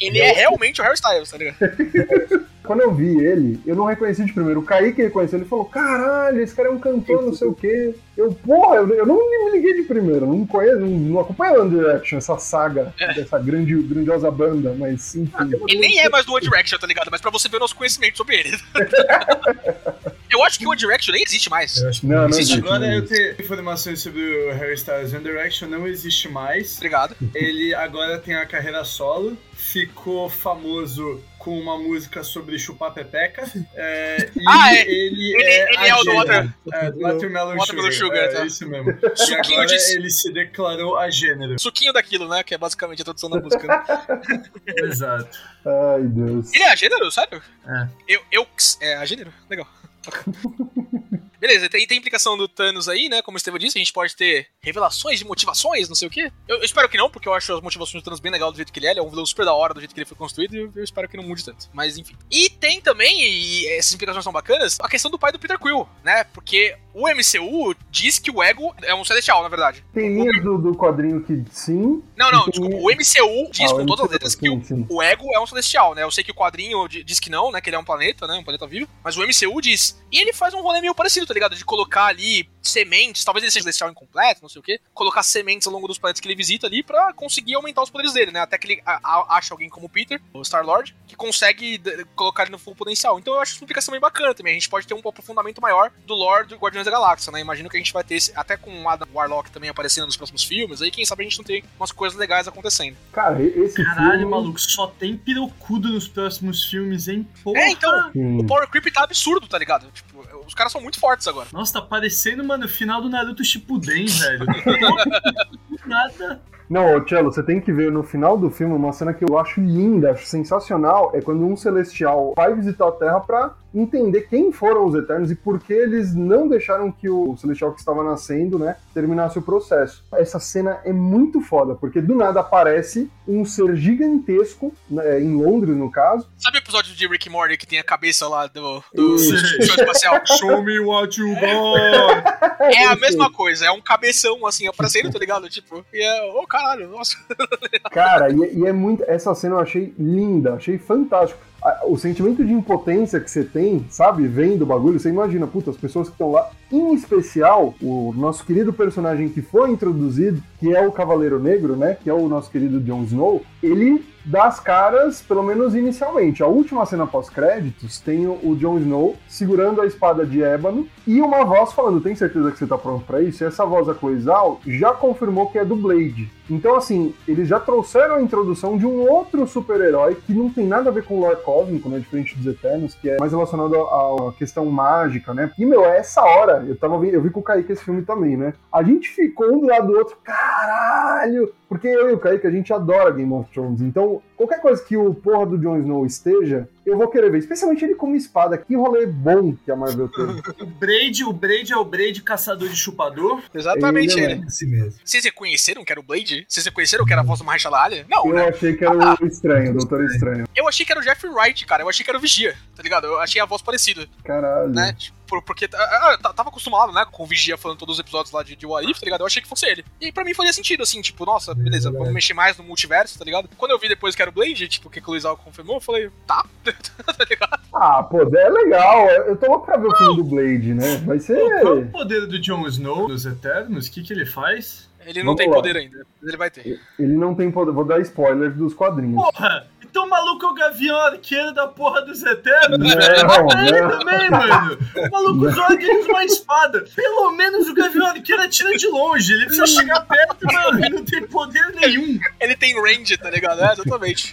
Ele, ele é realmente o Harry Styles, tá ligado? Quando eu vi ele, eu não reconheci de primeiro. O Kaique reconheceu, ele falou: caralho, esse cara é um cantor, não sei o quê. Eu, porra, eu, eu não me liguei de primeiro, não conheço, não, não acompanho One Direction, essa saga dessa grande, grandiosa banda, mas enfim. Ele nem é mais do One Direction, tá ligado? Mas pra você ver o nosso conhecimento sobre ele. eu acho que o One Direction nem existe mais. Eu acho que Não, não Existe. Agora não eu tenho informações sobre o Harry Styles One Direction, não existe mais. Obrigado. Ele agora tem a carreira solo, ficou famoso com uma música sobre chupar pepeca. É, e Ah, é. ele, Ele- é, ele é o do. Water- É, do Watermelon Watermelon Sugar. Sugar, é, tá. isso mesmo. E Suquinho agora de- ele se declarou a gênero. Suquinho daquilo, né? Que é basicamente a tradução da música. né? Exato. Ai, Deus. Ele é a gênero, sério? É. Eu, eu, é a gênero? Legal. Beleza, tem, tem implicação do Thanos aí, né? Como o Estevam disse, a gente pode ter revelações de motivações, não sei o quê. Eu, eu espero que não, porque eu acho as motivações do Thanos bem legal do jeito que ele é. Ele é um vilão super da hora do jeito que ele foi construído e eu, eu espero que não mude tanto. Mas enfim. E tem também, e essas implicações são bacanas, a questão do pai do Peter Quill, né? Porque o MCU diz que o Ego é um celestial, na verdade. Tem linhas do, do quadrinho que sim. Não, não, desculpa. O MCU diz Ah, com todas as MCU, letras que sim, o, sim. o Ego é um celestial, né? Eu sei que o quadrinho di- diz que não, né? Que ele é um planeta, né? Um planeta vivo. Mas o MCU diz. E ele faz um rolê meio parecido, tá ligado? De colocar ali sementes, talvez ele seja celestial incompleto, não sei o quê, colocar sementes ao longo dos planetas que ele visita ali pra conseguir aumentar os poderes dele, né? Até que ele acha alguém como o Peter, o Star-Lord, que consegue colocar ele no full potencial. Então eu acho essa explicação bem bacana também. A gente pode ter um aprofundamento maior do lore do Guardiões da Galáxia, né? Imagino que a gente vai ter esse, até com o Adam Warlock também aparecendo nos próximos filmes, aí quem sabe a gente não tem umas coisas legais acontecendo. Cara, esse Caralho, filme... maluco, só tem pirocudo nos próximos filmes, hein? Porra! É, então. Sim. O Power Creep tá absurdo, tá ligado? Tipo, os caras são muito fortes agora. Nossa, tá parecendo, mano, o final do Naruto Shippuden, velho. Nada. Não, ô, Cello, você tem que ver no final do filme uma cena que eu acho linda, acho sensacional. É quando um celestial vai visitar a Terra pra entender quem foram os Eternos e por que eles não deixaram que o celestial que estava nascendo, né, terminasse o processo. Essa cena é muito foda, porque do nada aparece um ser gigantesco, né, em Londres, no caso. Sabe o episódio de Rick Morty que tem a cabeça lá do, do espacial? Show me what you got. É a mesma coisa, é um cabeção assim aparecendo, tá ligado? Tipo, e é. Ô caralho, nossa. Cara, e, e é muito. Essa cena eu achei linda, achei fantástico. O sentimento de impotência que você tem, sabe, vendo o bagulho, você imagina, puta, as pessoas que estão lá, em especial o nosso querido personagem que foi introduzido, que é o Cavaleiro Negro, né, que é o nosso querido Jon Snow, ele dá as caras, pelo menos inicialmente. A última cena pós-créditos tem o, Jon Snow segurando a espada de ébano e uma voz falando: Tem certeza que você tá pronto pra isso? E essa voz, a Coisal, já confirmou que é do Blade. Então, assim, eles já trouxeram a introdução de um outro super-herói que não tem nada a ver com o lore cósmico, né? Diferente dos Eternos, que é mais relacionado à questão mágica, né? E, meu, é essa hora. Eu, tava, eu vi com o Kaique esse filme também, né? A gente ficou um do lado do outro, caralho! Porque eu e o Kaique, a gente adora Game of Thrones. Então, qualquer coisa que o porra do Jon Snow esteja, eu vou querer ver. Especialmente ele como espada. Que rolê bom que a Marvel teve. O Braid, o Braid é o Braid caçador de chupador. Exatamente Ele, ele. né? Assim mesmo. Vocês reconheceram que era o Blade? Vocês reconheceram que era a voz do Mahershala Ali? Não, Eu né? achei que era o estranho, o Doutor Estranho. Eu achei que era o Jeffrey Wright, cara. Eu achei que era o Vigia, tá ligado? Eu achei a voz parecida, Caralho. né? Tipo, por- porque ah, ah, tava acostumado, né, com o Vigia falando todos os episódios lá de, de What If, tá ligado? Eu achei que fosse ele. E pra mim faria sentido, assim, tipo, nossa, beleza, verdade. vamos mexer mais no multiverso, tá ligado? Quando eu vi depois que era o Blade, tipo, que o Luiz Alves confirmou, eu falei, tá, tá ligado? Ah, pô, é legal. Eu tô louco pra ver o filme do Blade, né? Vai ser. Qual é o poder do Jon Snow nos Eternos? O que, que ele faz? Ele não Vamos tem lá. poder ainda, mas ele vai ter. Ele não tem poder. Vou dar spoilers dos quadrinhos. Porra! Então o maluco é o gavião arqueiro da porra dos Eternos? Não. Mata ele não. também, mano! O maluco joga eles uma espada. Pelo menos o gavião arqueiro atira de longe. Ele precisa chegar perto, mano. Ele não tem poder nenhum. Ele tem range, tá ligado? É, exatamente.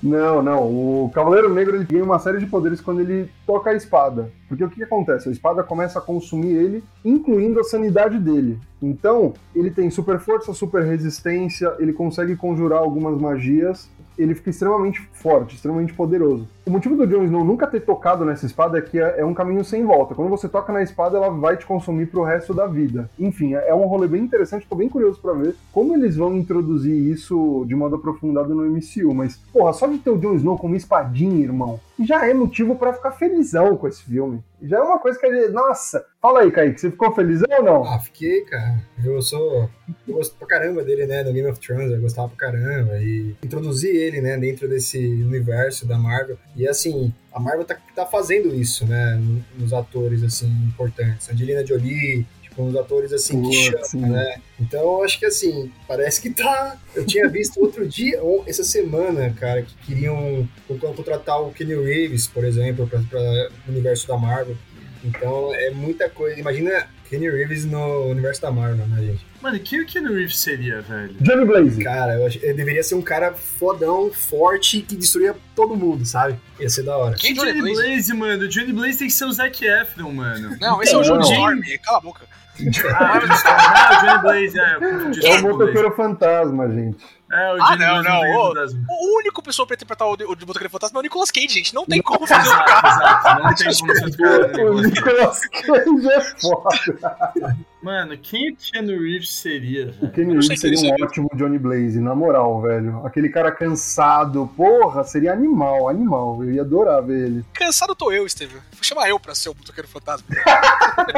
Não, não. O Cavaleiro Negro ele ganha uma série de poderes quando ele toca a espada. Porque o que, que acontece? A espada começa a consumir ele, incluindo a sanidade dele. Então, ele tem super força, super resistência, ele consegue conjurar algumas magias. Ele fica extremamente forte, extremamente poderoso. O motivo do Jon Snow nunca ter tocado nessa espada é que é é um caminho sem volta. Quando você toca na espada, ela vai te consumir pro resto da vida. Enfim, é é um rolê bem interessante, tô bem curioso pra ver como eles vão introduzir isso de modo aprofundado no MCU. Mas, porra, só de ter o Jon Snow como espadinha, irmão, já é motivo pra ficar felizão com esse filme. Já é uma coisa que gente. Nossa! Fala aí, Kaique, você ficou felizão ou não? Ah, fiquei, cara. Eu sou. Eu gosto pra caramba dele, né? No Game of Thrones, eu gostava pra caramba. E introduzi ele, né, dentro desse universo da Marvel. E assim, a Marvel tá, tá fazendo isso, né? Nos atores, assim, importantes. Angelina Jolie, tipo, uns atores assim que Putz, chamam, né? Então eu acho que assim, parece que tá. Eu tinha visto outro dia, ou essa semana, cara, que queriam contratar o Kenny Reeves, por exemplo, pra, pra o universo da Marvel. Então é muita coisa. Imagina Kenny Reeves no universo da Marvel, né, gente? Mano, quem o Keanu Reeves seria, velho? Johnny Blaze. Cara, eu acho, ele deveria ser um cara fodão, forte, que destruía todo mundo, sabe? Ia ser da hora. Quem Johnny Johnny Blaze? Blaze? mano. O Johnny Blaze tem que ser o Zac Efron, mano. Não, esse é o Johnny cala a boca. Ah, o Johnny Blaze, é. É o motoqueiro fantasma, gente. É, o Ah, não, não, fantasma. O único pessoa pra interpretar o, o de Motoqueiro Fantasma é o Nicolas Cage, gente. Não tem como fazer o Exato, cara. exato. Não tem como né, O Nicolas Cage. É foda. Mano, quem o Keanu Reeves seria, O velho? Sei Reeves seria um seria. ótimo Johnny Blaze, na moral, velho. Aquele cara cansado, porra, seria animal, animal. Eu ia adorar ver ele. Cansado tô eu, Steven. Vou chamar eu pra ser o Motoqueiro Fantasma.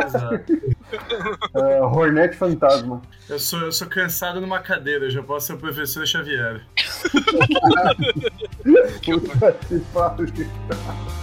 Exato. É, Hornet Fantasma. Eu sou, eu sou cansado numa cadeira, eu já posso ser o professor Xavier. Puta que pariu.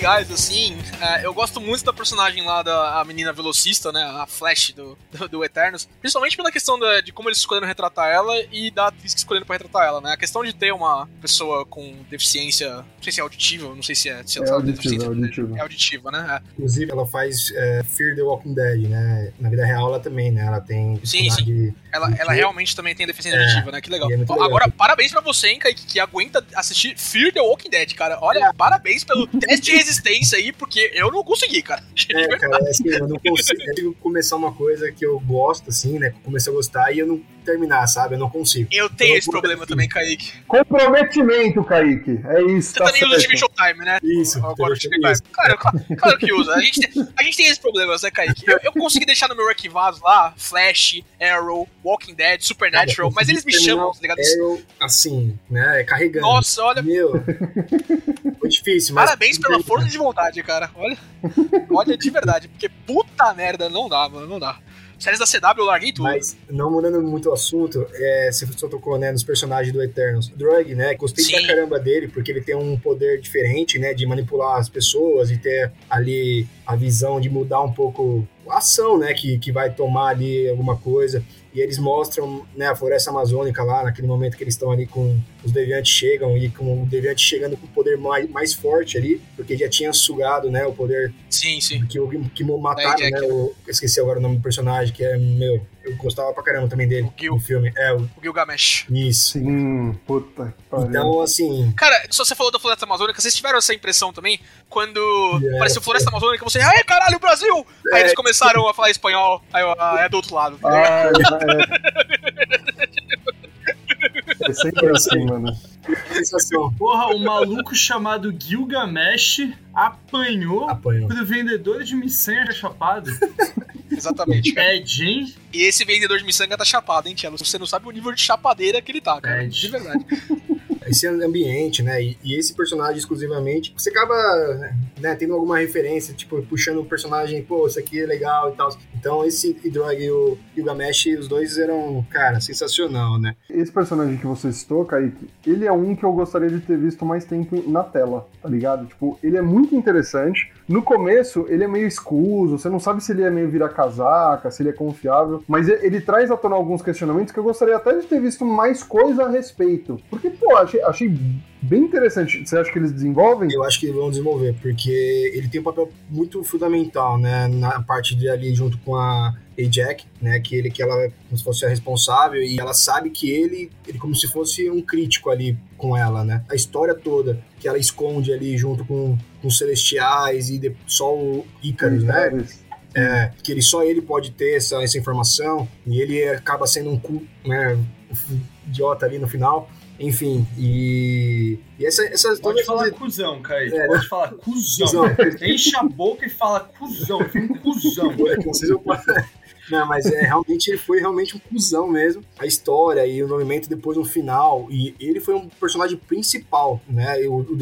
Legais, assim. É, eu gosto muito da personagem lá da a menina velocista, né? A Flash do, do, do Eternos. Principalmente pela questão da, de como eles escolheram retratar ela e da atriz que escolheram pra retratar ela, né? A questão de ter uma pessoa com deficiência, não sei se é auditiva, não sei se é. Se É ela auditiva, deficiência- é auditiva. É auditiva, né? É. Inclusive, ela faz é, Fear the Walking Dead, né? Na vida real, ela também, né? Ela tem Sim, dificuldade- Ela, Porque- ela realmente também tem deficiência É, auditiva, né? Que legal. é legal. Agora, parabéns pra você, hein, Kaique, que aguenta assistir Fear the Walking Dead, cara. Olha, parabéns pelo teste de resistência aí, porque eu não consegui, cara. É, cara, é assim, eu não consigo, começar uma coisa que eu gosto, assim, né? Comecei a gostar e eu não terminar, sabe? Eu não consigo. Eu tenho Eu esse problema também, Kaique. Comprometimento, Kaique. É isso, Você tá também usa certo. time Showtime, né? Isso, Agora o time Showtime. Claro, claro, claro que usa. A gente, tem- a gente tem esses problemas, né, Kaique? Eu, eu consegui deixar no meu arquivado lá Flash, Arrow, Walking Dead, Supernatural, mas eles me chamam, tá ligado? Arrow, assim, né? Carregando. Nossa, olha, Meu, foi difícil, mas... Parabéns pela força de vontade, cara. Olha, olha de verdade, porque puta merda, não dá, mano, não dá. Séries da CW eu larguei tudo. Mas, não mudando muito o assunto, é, você só tocou né, nos personagens do Eternals. Drug, né? Gostei Sim. pra caramba dele, porque ele tem um poder diferente, né? De manipular as pessoas e ter ali a visão de mudar um pouco a ação, né? Que, que vai tomar ali alguma coisa. E eles mostram né, a floresta amazônica lá, naquele momento que eles estão ali com os deviantes chegam e com o deviante chegando com o poder mais, mais forte ali, porque já tinha sugado né, o poder Sim, sim. que, o- que mataram, né? O, eu esqueci agora o nome do personagem, que é, meu, eu gostava pra caramba também dele O Gil. no filme. É, o, O Gilgamesh. isso. Sim, puta que pariu. Então, assim, Cara, só você falou da Floresta Amazônica, vocês tiveram essa impressão também? Quando É. apareceu Floresta Amazônica, você, ai caralho, Brasil! Aí É. eles começaram a falar espanhol, aí eu, ah, é do outro lado. tá ligado? Ah, é... é sempre assim, mano. sensação. Porra, o maluco chamado Gilgamesh apanhou Apanhou. pro vendedor de miçanha chapado. Exatamente, cara. É, gente. E esse vendedor de miçanga tá chapado, hein, Tielo? Você não sabe o nível de chapadeira que ele tá, cara. É, De verdade. Esse ambiente, né? E, e esse personagem exclusivamente, você acaba né, tendo alguma referência, tipo, puxando o personagem, pô, isso aqui é legal e tal. Então, esse Drog e o Gilgamesh, os dois eram, cara, sensacional, né? Esse personagem que você citou, Kaique, ele é um que eu gostaria de ter visto mais tempo na tela, tá ligado? Tipo, ele é muito interessante. No começo, ele é meio escuso, você não sabe se ele é meio vira-casaca, se ele é confiável, mas ele, ele traz à tona alguns questionamentos que eu gostaria até de ter visto mais coisa a respeito. Porque, pô, achei, achei bem interessante. Você acha que eles desenvolvem? Eu acho que vão desenvolver, porque ele tem um papel muito fundamental, né, na parte de ali junto com a Jack, né, que ele que ela é como se fosse a responsável e ela sabe que ele, ele como se fosse um crítico ali com ela, né? A história toda que ela esconde ali junto com, com os celestiais e de, só o Ícaros, né? É, que ele só ele pode ter essa, essa informação e ele acaba sendo um cu, né, um idiota ali no final. Enfim, e, e essa, essas Pode falar essas- cuzão, Kaique. É. Pode falar cuzão. Cuzão. Enche a boca e fala cuzão. Foi um cuzão. É Não, mas é, realmente ele foi realmente um cuzão mesmo. A história e o movimento depois no final. E ele foi um personagem principal, né? O, o.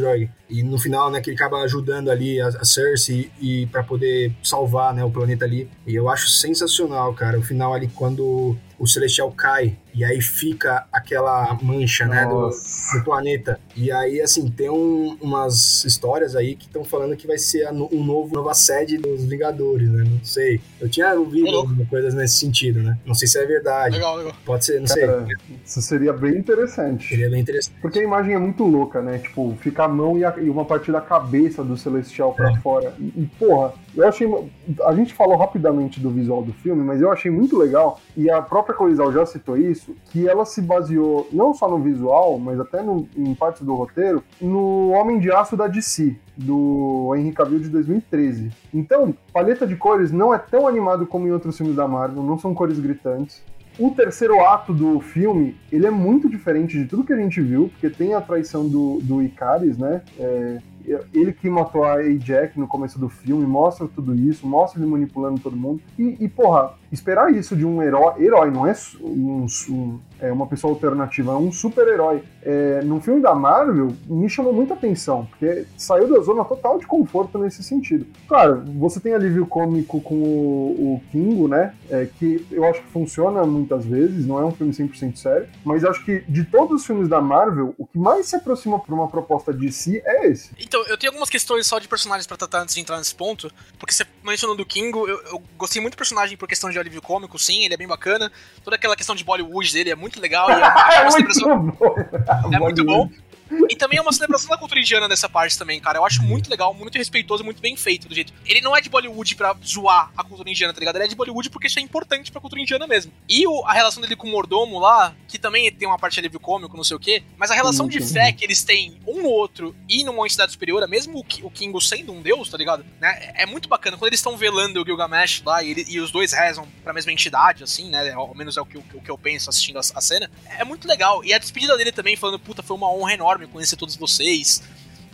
E no final, né, que ele acaba ajudando ali a, a Cersei e para poder salvar, né, o planeta ali. E eu acho sensacional, cara. O final ali quando o Celestial cai e aí fica aquela mancha, né, do, do planeta. E aí, assim, tem um- umas histórias aí que estão falando que vai ser a um novo, nova sede dos Vingadores, né? Não sei. Eu tinha ouvido Ô, louco. alguma coisa nesse sentido, né? Não sei se é verdade. Legal, legal. Pode ser, não sei. Cara, isso seria bem interessante. Seria bem interessante. Porque a imagem é muito louca, né? Tipo, fica a mão e, a- e uma parte da cabeça do Celestial pra fora. E, e, porra, eu achei. A gente falou rapidamente do visual do filme, mas eu achei muito legal. E a própria Corisal já citou isso, que ela se baseou não só no visual, mas até no- em partes do roteiro, no Homem de Aço da DC, do Henry Cavill de 2013. Então, paleta de cores não é tão animado como em outros filmes da Marvel, não são cores gritantes. O terceiro ato do filme, ele é muito diferente de tudo que a gente viu, porque tem a traição do, do Icaris, né? É, ele que matou a Ajax no começo do filme, mostra tudo isso, mostra ele manipulando todo mundo. E, e, porra, esperar isso de um herói, herói não é um, um é uma pessoa alternativa, é um super-herói. É, no filme da Marvel, me chamou muita atenção, porque saiu da zona total de conforto nesse sentido. Claro, você tem alívio cômico com o, o Kingo, né? É, que eu acho que funciona muitas vezes, não é um filme 100% sério, mas acho que de todos os filmes da Marvel, o que mais se aproxima para uma proposta de si é esse. Então, eu tenho algumas questões só de personagens para tratar antes de entrar nesse ponto, porque você mencionou do Kingo, eu, eu gostei muito do personagem por questão de alívio cômico, sim, ele é bem bacana. Toda aquela questão de Bollywood dele é muito legal. E é, é, muito bom. É muito bom. E também é uma celebração da cultura indiana nessa parte também, cara. Eu acho muito legal, muito respeitoso, muito bem feito do jeito. Ele não é de Bollywood pra zoar a cultura indiana, tá ligado? Ele é de Bollywood porque isso é importante pra cultura indiana mesmo. E o, a relação dele com o mordomo lá, que também tem uma parte alívio cômico, não sei o quê, mas a relação de fé que eles têm um no outro e numa entidade superior, mesmo o, o Kingo sendo um deus, tá ligado? Né? É muito bacana. Quando eles estão velando o Gilgamesh lá e, ele, e, os dois rezam pra mesma entidade, assim, né? Ao menos é o que, o, o que eu penso assistindo a, a cena. É muito legal. E a despedida dele também, falando, puta, foi uma honra enorme conhecer todos vocês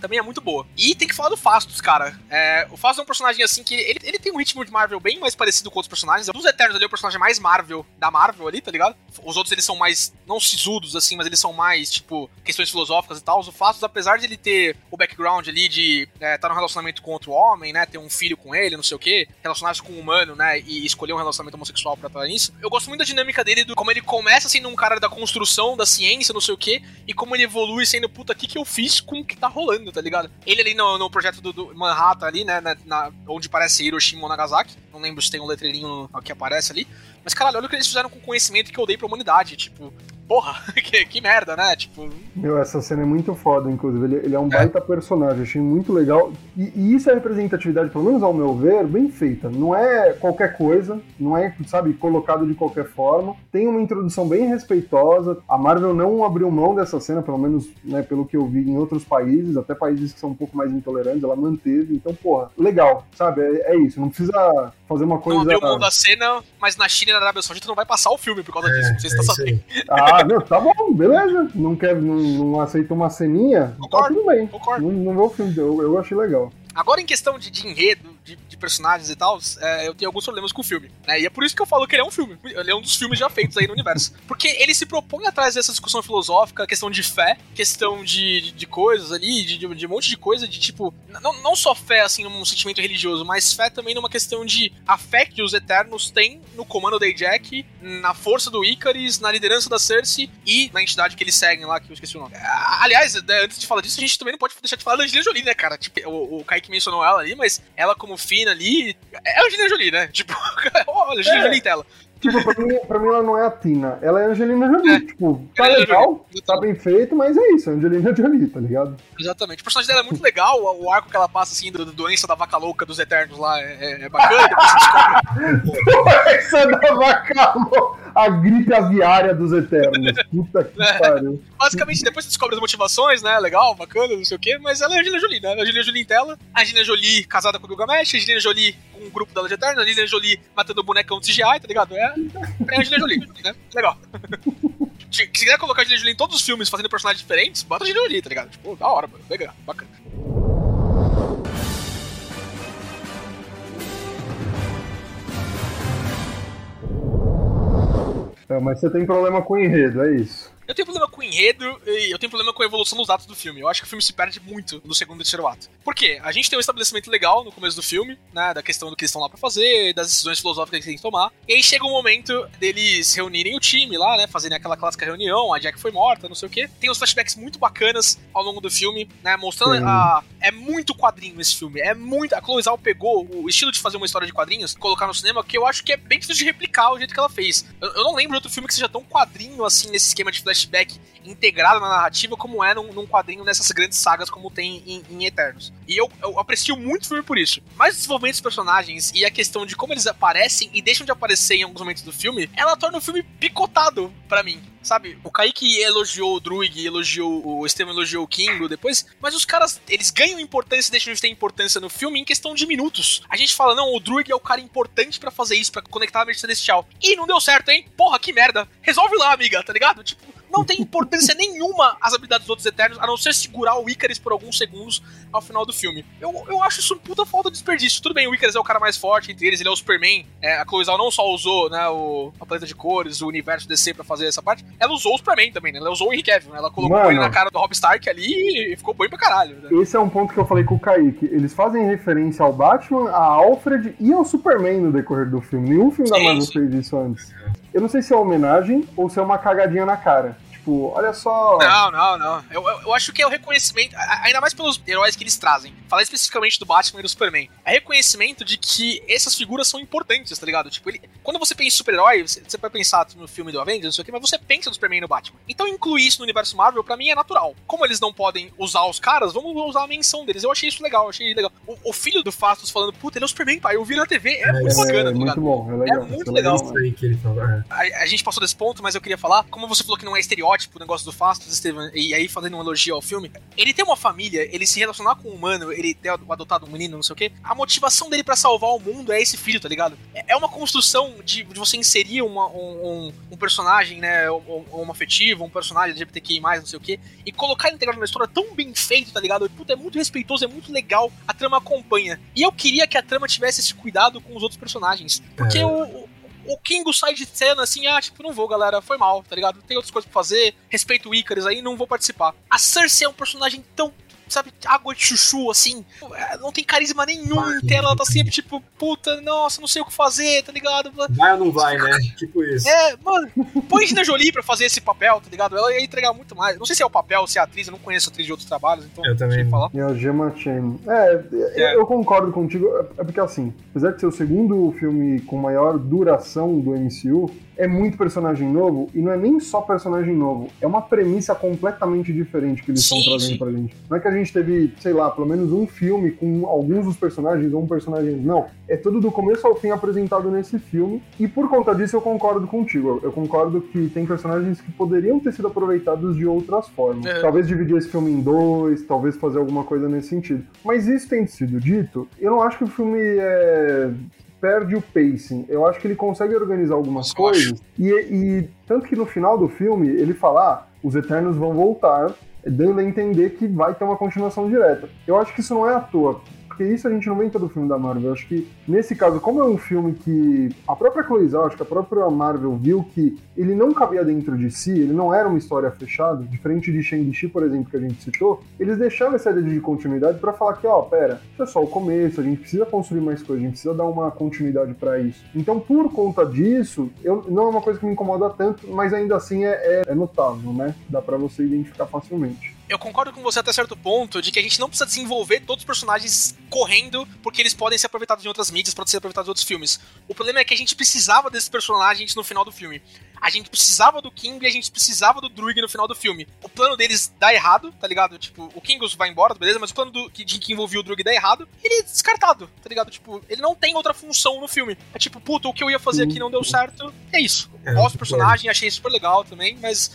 também é muito boa. E tem que falar do Fastos, cara. É, o Fastos é um personagem assim que ele, ele tem um ritmo de Marvel bem mais parecido com outros personagens. Dos Eternos ali é o personagem mais Marvel da Marvel ali, tá ligado? Os outros eles são mais, não sisudos assim, mas eles são mais, tipo, questões filosóficas e tal. O Fastos, apesar de ele ter o background ali de estar é, tá num relacionamento com outro homem, né, ter um filho com ele, não sei o quê, relacionar-se com um humano, né, e escolher um relacionamento homossexual pra estar nisso, eu gosto muito da dinâmica dele, do como ele começa sendo um cara da construção, da ciência, não sei o quê, e como ele evolui sendo, puta, o que, que eu fiz com o que tá rolando, tá ligado? Ele ali no, no projeto do, do, Manhattan ali, né, na, na, onde parece Hiroshima ou Nagasaki, não lembro se tem um letreirinho que aparece ali, mas caralho, olha o que eles fizeram com o conhecimento que eu dei pra humanidade, tipo, porra, que, que, merda, né? Tipo. Meu, essa cena é muito foda, inclusive. Ele, ele é um é. baita personagem, achei muito legal. E, e, isso é representatividade, pelo menos ao meu ver, bem feita. Não é qualquer coisa, não é, sabe, colocado de qualquer forma. Tem uma introdução bem respeitosa. A Marvel não abriu mão dessa cena, pelo menos, né, pelo que eu vi em outros países, até países que são um pouco mais intolerantes, ela manteve. Então, porra, legal, sabe? É, é isso. Não precisa fazer uma coisa. Não abriu mão da cena, mas na China e na Arábia Saudita não vai passar o filme por causa é, disso. Não sei se tá é sabendo. Ah, não, tá bom, beleza. Não, quer, não, não aceita uma ceninha? Tá concordo, tá tudo bem. Concordo. Não, não vou filme, eu, eu achei legal. Agora, em questão de, de enredo, de, de, personagens e tal, é, eu tenho alguns problemas com o filme. Né? E é por isso que eu falo que ele é um filme. Ele é um dos filmes já feitos aí no universo. Porque ele se propõe atrás dessa discussão filosófica, questão de fé, questão de, de, de coisas ali, de, de, um monte de coisa, de tipo. Não, não só fé, assim, num sentimento religioso, mas fé também numa questão de a fé que os Eternos têm no comando da Jack, na força do Icaris, na liderança da Cersei e na entidade que eles seguem lá, que eu esqueci o nome. Aliás, né, antes de falar disso, a gente também não pode deixar de falar da Angelina Jolie, né, cara? Tipo, o, o Kaique mencionou ela ali, mas ela como fina ali, é a Angelina Jolie, né? Tipo, olha, Angelina é. Jolie em tela. Tipo, pra mim, pra mim ela não é a Tina, ela é a Angelina Jolie. É. Tipo, tá legal, Jolie. tá bem feito, mas é isso, Angelina Jolie, tá ligado? Exatamente. O personagem dela é muito legal, o arco que ela passa, assim, da doença da vaca louca dos Eternos lá é, é bacana, você descobre. doença da vaca louca! a gripe aviária dos Eternos. Puta que é. pariu. Basicamente, depois você descobre as motivações, né? Legal, bacana, não sei o quê, mas ela é a Angelina Jolie, né? A Angelina Jolie em tela, a Angelina Jolie casada com o Gilgamesh, a Angelina Jolie grupo dela de Eterno, a Angelina Jolie matando o bonecão de CGI, tá ligado? É, é Angelina Jolie, né? Legal. Se quiser colocar a Angelina Jolie em todos os filmes fazendo personagens diferentes, bota a Angelina Jolie, tá ligado? Tipo, da hora, mano. Legal, bacana. É, mas você tem problema com o enredo, é isso. Eu tenho problema com o enredo e eu tenho problema com a evolução dos atos do filme. Eu acho que o filme se perde muito no segundo e terceiro ato. Por quê? A gente tem um estabelecimento legal no começo do filme, né? Da questão do que eles estão lá pra fazer, das decisões filosóficas que eles têm que tomar. E aí chega o um momento deles reunirem o time lá, né? Fazerem aquela clássica reunião, a Jack foi morta, não sei o quê. Tem uns flashbacks muito bacanas ao longo do filme, né? Mostrando Sim. a. É muito quadrinho esse filme. É muito. A Chloe Zhao pegou o estilo de fazer uma história de quadrinhos, colocar no cinema, que eu acho que é bem difícil de replicar o jeito que ela fez. Eu, eu não lembro de outro filme que seja tão quadrinho assim, nesse esquema de flashback integrado na narrativa como é num, num quadrinho nessas grandes sagas como tem em, em Eternos. E eu, eu, aprecio muito o filme por isso. Mas o desenvolvimento dos personagens e a questão de como eles aparecem e deixam de aparecer em alguns momentos do filme, ela torna o filme picotado para mim. Sabe, o Kaique elogiou o Druig, elogiou o Estevam elogiou o Kingo depois, mas os caras, eles ganham importância e deixam de ter importância no filme em questão de minutos. A gente fala, não, o Druig é o cara importante para fazer isso, para conectar a mente celestial. E não deu certo, hein? Porra, que merda. Resolve lá, amiga, tá ligado? Tipo, não tem importância nenhuma as habilidades dos outros Eternos, a não ser segurar o Icaris por alguns segundos, ao final do filme. Eu, eu acho isso um puta falta de desperdício. Tudo bem, o Icarus é o cara mais forte entre eles, ele é o Superman. É, a Chloe Zhao não só usou né, o, a paleta de cores, o universo DC pra fazer essa parte, ela usou o Superman também, né? Ela usou o Henry Cavill, né? Ela colocou Mano. ele na cara do Rob Stark ali e ficou bom pra caralho. Né? Esse é um ponto que eu falei com o Kaique. Eles fazem referência ao Batman, a Alfred e ao Superman no decorrer do filme. Nenhum filme da Sim, Marvel sim. fez isso antes. Eu não sei se é homenagem ou se é uma cagadinha na cara. Tipo, olha só. Não, não, não. Eu, eu, eu acho que é o reconhecimento, ainda mais pelos heróis que eles trazem. Falar especificamente do Batman e do Superman. É reconhecimento de que essas figuras são importantes, tá ligado? Tipo, ele, quando você pensa em super-herói, você, você vai pensar no filme do Avengers, não sei o quê, mas você pensa no Superman e no Batman. Então incluir isso no universo Marvel, pra mim, é natural. Como eles não podem usar os caras, vamos usar a menção deles. Eu achei isso legal, achei legal. O, o filho do Fastos falando, puta, ele é o Superman, pai, eu vi na TV, é, muito é, bacana, tá muito ligado? bom, é legal. É muito isso legal. Isso aí que ele falou. é. A, a gente passou desse ponto, mas eu queria falar, como você falou que não é estereótipo o negócio do Fastos, Estevam, e aí fazendo um elogio ao filme, ele tem uma família, ele se relacionar com um humano, ele ter adotado um menino, não sei o quê, a motivação dele pra salvar o mundo é esse filho, tá ligado? É é uma construção de, de você inserir uma- um, um- personagem, né, um, um afetivo, um personagem LGBTQI+, não sei o quê, e colocar ele integrado numa história tão bem feito, tá ligado? Puta, é muito respeitoso, é muito legal, a trama acompanha. E eu queria que a trama tivesse esse cuidado com os outros personagens, porque É. o, o- Kingo sai de cena assim, ah, tipo, não vou, galera, foi mal, tá ligado? Tem outras coisas pra fazer, respeito o Icarus aí, não vou participar. A Cersei é um personagem tão, sabe, água de chuchu, assim, é, não tem carisma nenhum em tela, ela tá sempre tipo, puta, nossa, não sei o que fazer, tá ligado? Vai ou não vai, né? Tipo isso. É, mano, põe Gina Jolie pra fazer esse papel, tá ligado? Ela ia entregar muito mais. Não sei se é o papel, se é a atriz, eu não conheço a atriz de outros trabalhos, então Eu também falar. E a Gemma Chan. É, eu- É. eu concordo contigo. É porque assim, apesar de ser o segundo filme com maior duração do MCU, é muito personagem novo e não é nem só personagem novo, é uma premissa completamente diferente que eles estão trazendo sim. pra gente. Não é que a gente teve, sei lá, pelo menos um filme com alguns dos personagens ou um personagem. Não. É tudo do começo ao fim apresentado nesse filme. E por conta disso eu concordo contigo. Eu- concordo que tem personagens que poderiam ter sido aproveitados de outras formas. É. Talvez dividir esse filme em dois, talvez fazer alguma coisa nesse sentido. Mas isso tendo sido dito, eu não acho que o filme é perde o pacing. Eu acho que ele consegue organizar algumas coisas. E, e tanto que no final do filme ele fala: ah, os Eternos vão voltar, dando a entender que vai ter uma continuação direta. Eu acho que isso não é à toa. Porque isso a gente não vê em todo filme da Marvel. Acho que, nesse caso, como é um filme que a própria Chloe acho que a própria Marvel viu que ele não cabia dentro de si, ele não era uma história fechada, diferente de Shang-Chi, por exemplo, que a gente citou, eles deixaram essa ideia de continuidade pra falar que, ó, pera, isso é só o começo, a gente precisa construir mais coisas, a gente precisa dar uma continuidade pra isso. Então, por conta disso, eu, não é uma coisa que me incomoda tanto, mas ainda assim é, é- é notável, né? Dá pra você identificar facilmente. Eu concordo com você até certo ponto de que a gente não precisa desenvolver todos os personagens correndo porque eles podem ser aproveitados em outras mídias, podem ser aproveitados em outros filmes. O problema é que a gente precisava desses personagens no final do filme. A gente precisava do King e a gente precisava do Druig no final do filme. O plano deles dá errado, tá ligado? Tipo, o Kingus vai embora, beleza, mas o plano do, que, de que envolvia o Druig dá errado, ele é descartado, tá ligado? Tipo, ele não tem outra função no filme. É tipo, puta, o que eu ia fazer aqui não deu certo, é isso. É, Gosto do concordo. personagem, achei super legal também, mas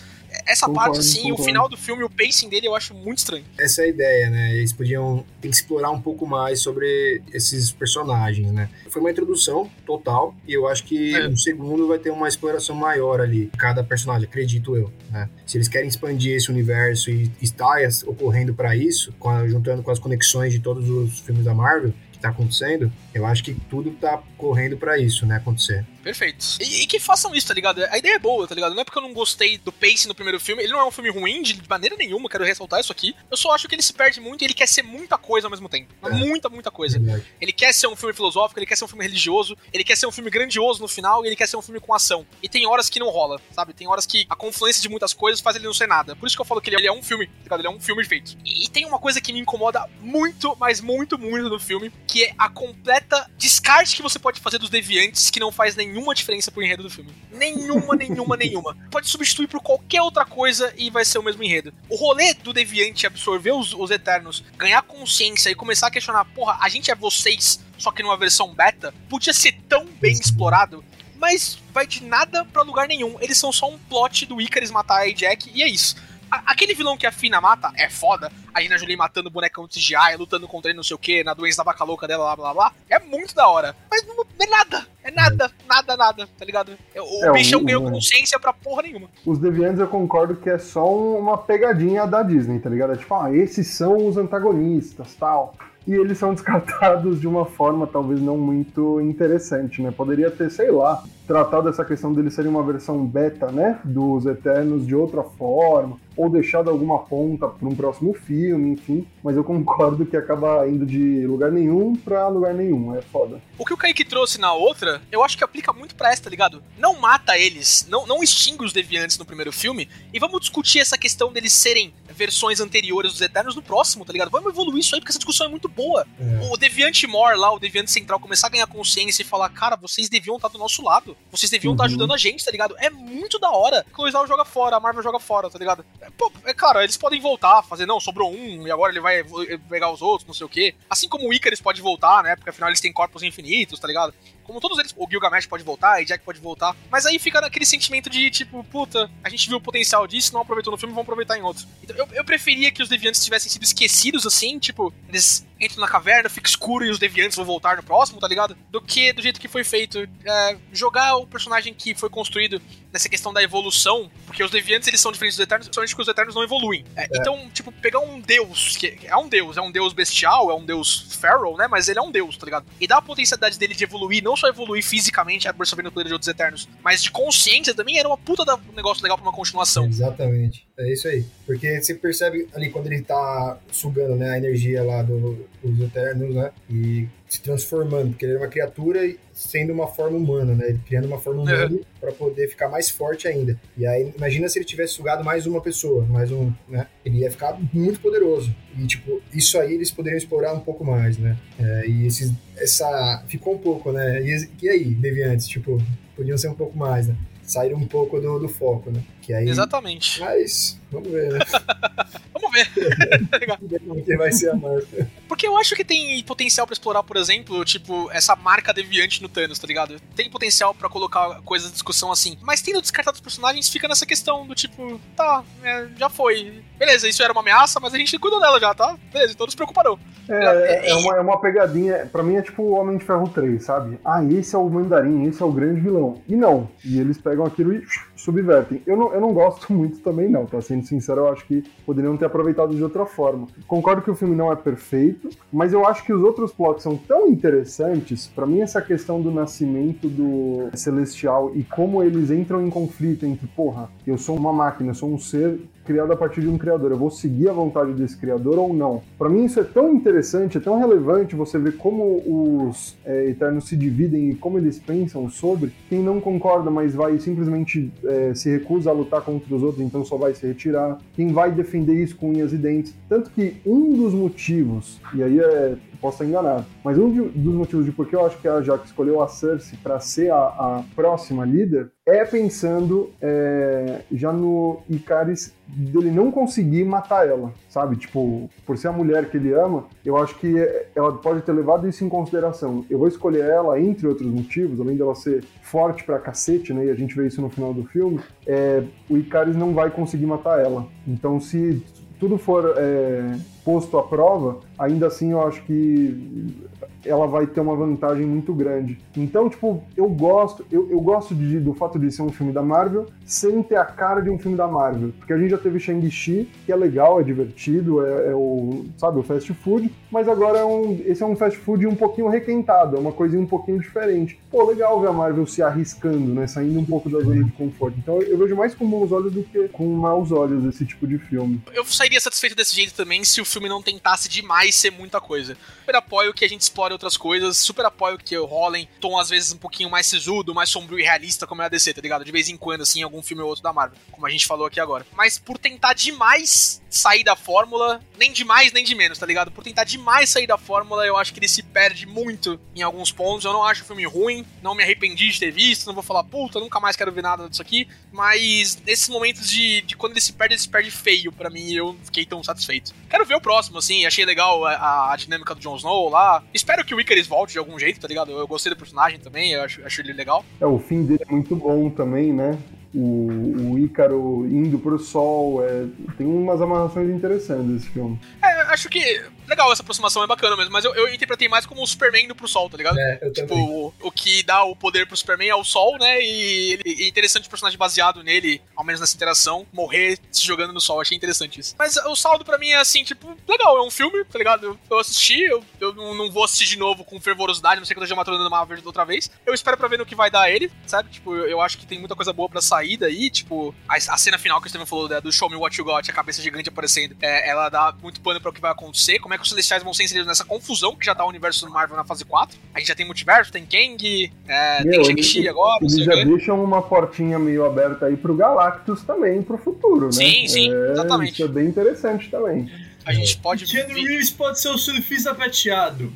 essa Concordo, parte, assim, concordo. o final do filme, o pacing dele eu acho muito estranho. Essa é a ideia, né? Eles podiam explorar um pouco mais sobre esses personagens, né? Foi uma introdução total e eu acho que É. no segundo vai ter uma exploração maior ali, cada personagem, acredito eu, né? Se eles querem expandir esse universo e está ocorrendo para isso, juntando com as conexões de todos os filmes da Marvel que tá acontecendo, eu acho que tudo tá correndo para isso, né, acontecer. Perfeito. E, e que façam isso, tá ligado? A ideia é boa, tá ligado? Não é porque eu não gostei do pacing no primeiro filme. Ele não é um filme ruim de maneira nenhuma, quero ressaltar isso aqui. Eu só acho que ele se perde muito e ele quer ser muita coisa ao mesmo tempo. É. Muita, muita coisa. Verdade. Ele quer ser um filme filosófico, ele quer ser um filme religioso, ele quer ser um filme grandioso no final e ele quer ser um filme com ação. E tem horas que não rola, sabe? Tem horas que a confluência de muitas coisas faz ele não ser nada. Por isso que eu falo que ele é- é um filme, tá ligado? Ele é um filme feito. E, e tem uma coisa que me incomoda muito, mas muito, muito no filme, que é a completa descarte que você pode fazer dos deviantes que não faz nenhuma diferença pro enredo do filme. Nenhuma, nenhuma, nenhuma. Pode substituir por qualquer outra coisa e vai ser o mesmo enredo. O rolê do deviante absorver os, os Eternos, ganhar consciência e começar a questionar, porra, a gente é vocês, só que numa versão beta, podia ser tão bem explorado, mas vai de nada pra lugar nenhum. Eles são só um plot do Icarus matar a Jack e é isso. A- aquele vilão que a Fina mata é foda. A Gina Jolie matando o bonecão de CGI, lutando contra ele, não sei o que, na doença da vaca louca dela, blá blá blá. É muito da hora. Mas não é nada. É É nada, nada, nada, tá ligado? O É, bichão o- ganhou o- consciência pra porra nenhuma. Os Deviantes eu concordo que é só uma pegadinha da Disney, tá ligado? É tipo, ah, esses são os antagonistas, tal. E eles são descartados de uma forma talvez não muito interessante, né? Poderia ter, sei lá, tratado essa questão deles serem uma versão beta, né? Dos Eternos de outra forma, ou deixado alguma ponta para um próximo filme, enfim. Mas eu concordo que acaba indo de lugar nenhum pra lugar nenhum, é foda. O que o Kaique trouxe na outra, eu acho que aplica muito pra essa, tá ligado? Não mata eles, não, não extingue os deviantes no primeiro filme, e vamos discutir essa questão deles serem versões anteriores dos Eternos no próximo, tá ligado? Vamos evoluir isso aí, porque essa discussão é muito boa. É. O Deviante Mor lá, o Deviante Central, começar a ganhar consciência e falar, cara, vocês deviam estar do nosso lado. Vocês deviam estar Uhum. ajudando a gente, tá ligado? É muito da hora. A Cloizal joga fora, a Marvel joga fora, tá ligado? É, Pô, é claro, eles podem voltar, fazer, não, sobrou um, e agora ele vai vo- pegar os outros, não sei o quê. Assim como o Icarus pode voltar, né? Porque afinal eles têm corpos infinitos, tá ligado? Como todos eles, o Gilgamesh pode voltar, e Jack pode voltar. Mas aí fica naquele sentimento de, tipo, puta, a gente viu o potencial disso, não aproveitou no filme, vamos aproveitar em outro. Então eu, eu preferia que os deviantes tivessem sido esquecidos assim, tipo, eles entram na caverna, fica escuro e os deviantes vão voltar no próximo, tá ligado? Do que do jeito que foi feito. É, jogar o personagem que foi construído nessa questão da evolução, porque os deviantes eles são diferentes dos eternos, somente que os eternos não evoluem. É, Então, tipo, pegar um deus, que é um deus, é um deus bestial, é um deus feral, né? Mas ele é um deus, tá ligado? E dá a potencialidade dele de evoluir, não só evoluir fisicamente, absorvendo o poder de outros eternos, mas de consciência também era uma puta da- um negócio legal pra uma continuação. Exatamente. É isso aí. Porque você percebe ali quando ele tá sugando né, a energia lá do- dos Eternos, né? E se transformando, porque ele é uma criatura e sendo uma forma humana, né? Ele criando uma forma humana pra poder ficar mais forte ainda. E aí, imagina se ele tivesse sugado mais uma pessoa, mais um, né? Ele ia ficar muito poderoso. E, tipo, isso aí eles poderiam explorar um pouco mais, né? É, e esses, essa... Ficou um pouco, né? E, e aí, Deviantes? Tipo, podiam ser um pouco mais, né? Saíram um pouco do, do foco, né? Que aí... Exatamente. Mas, vamos ver, né? Vamos ver. Que vai ser a marca. Porque eu acho que tem potencial pra explorar, por exemplo, tipo, essa marca deviante no Thanos, tá ligado? Tem potencial pra colocar coisas de discussão assim. Mas tendo descartado os personagens, fica nessa questão do tipo, tá, é, já foi. Beleza, isso era uma ameaça, mas a gente cuidou dela já, tá? Beleza, então não se preocupa não. É, é, uma, é uma pegadinha, pra mim é tipo o Homem de Ferro 3, sabe? Ah, esse é o mandarim, esse é o grande vilão. E não. E eles pegam aquilo e subvertem. Eu não, eu não gosto muito também, não, tá? Sendo sincero, eu acho que poderiam ter aproveitado de outra forma. Concordo que o filme não é perfeito, mas eu acho que os outros plots são tão interessantes. Pra mim, essa questão do nascimento do Celestial e como eles entram em conflito entre, porra, eu sou uma máquina, eu sou um ser criado a partir de um criador. Eu vou seguir a vontade desse criador ou não? Pra mim isso é tão interessante, é tão relevante você ver como os é, Eternos se dividem e como eles pensam sobre. Quem não concorda, mas vai simplesmente é, se recusa a lutar contra os outros, então só vai se retirar. Quem vai defender isso com unhas e dentes. Tanto que um dos motivos, e aí é posso estar enganado. Mas um de- dos motivos de por que eu acho que a Jaque escolheu a Cersei para ser a, a próxima líder é pensando é, já no Icaris dele não conseguir matar ela, sabe? Tipo, por ser a mulher que ele ama, eu acho que ela pode ter levado isso em consideração. Eu vou escolher ela, entre outros motivos, além dela ser forte pra cacete, né? E a gente vê isso no final do filme. é, o Icaris não vai conseguir matar ela. Então, se tudo for é, posto à prova, ainda assim eu acho que ela vai ter uma vantagem muito grande. Então, tipo, eu gosto, eu, eu gosto de- do fato de ser um filme da Marvel sem ter a cara de um filme da Marvel. Porque a gente já teve Shang-Chi, que é legal, é divertido, é, é o, sabe, o fast food, mas agora é um, esse é um fast food um pouquinho requentado, é uma coisinha um pouquinho diferente. Pô, legal ver a Marvel se arriscando, né, saindo um pouco da zona de conforto. Então eu vejo mais com bons olhos do que com maus olhos esse tipo de filme. Eu sairia satisfeito desse jeito também se o filme não tentasse demais ser muita coisa. Super apoio que a gente explore outras coisas, super apoio que rolem tom às vezes um pouquinho mais sisudo, mais sombrio e realista, como é a DC, tá ligado? De vez em quando, assim, algum filme ou outro da Marvel, como a gente falou aqui agora. Mas por tentar demais sair da fórmula, nem de mais nem de menos, tá ligado? Por tentar demais sair da fórmula, eu acho que ele se perde muito em alguns pontos. Eu não acho o filme ruim, não me arrependi de ter visto, não vou falar, puta, nunca mais quero ver nada disso aqui. Mas nesses momentos de, de quando ele se perde, ele se perde feio pra mim e eu fiquei tão satisfeito. Quero ver o próximo, assim, achei legal a, a dinâmica do Jon Snow lá. Espero que o Icarus volte de algum jeito, tá ligado? Eu gostei do personagem também, eu acho, acho ele legal. É, o fim dele é muito bom também, né? O, o Ícaro indo pro sol, é, tem umas amarrações interessantes esse filme. É, acho que legal, essa aproximação é bacana mesmo, mas eu, eu interpretei mais como o Superman indo pro sol, tá ligado? É, eu Tipo, o, o que dá o poder pro Superman é o Sol, né? E ele- é interessante o personagem baseado nele, ao menos nessa interação, morrer se jogando no Sol. Achei interessante isso. Mas o saldo pra mim é assim, tipo, legal, é um filme, tá ligado? Eu, eu assisti, eu, eu não não vou assistir de novo com fervorosidade, não sei quando eu já maturando uma vez outra vez. Eu espero pra ver no que vai dar ele, sabe? Tipo, eu, eu acho que tem muita coisa boa pra sair daí, tipo, a, a cena final que o Steven falou né, do Show Me What You Got, a cabeça gigante aparecendo, é, ela dá muito pano pra o que vai acontecer, como é que os Celestiais vão ser inseridos nessa confusão que já tá o universo do Marvel na fase 4. A gente já tem multiverso, tem Kang, é, Meu, tem Shang-Chi agora, Eles já deixam uma portinha meio aberta aí pro Galactus também, pro futuro, né? Sim, sim, É, exatamente. Isso é bem interessante também. A gente pode Keanu. Reeves pode ser o surfista prateado.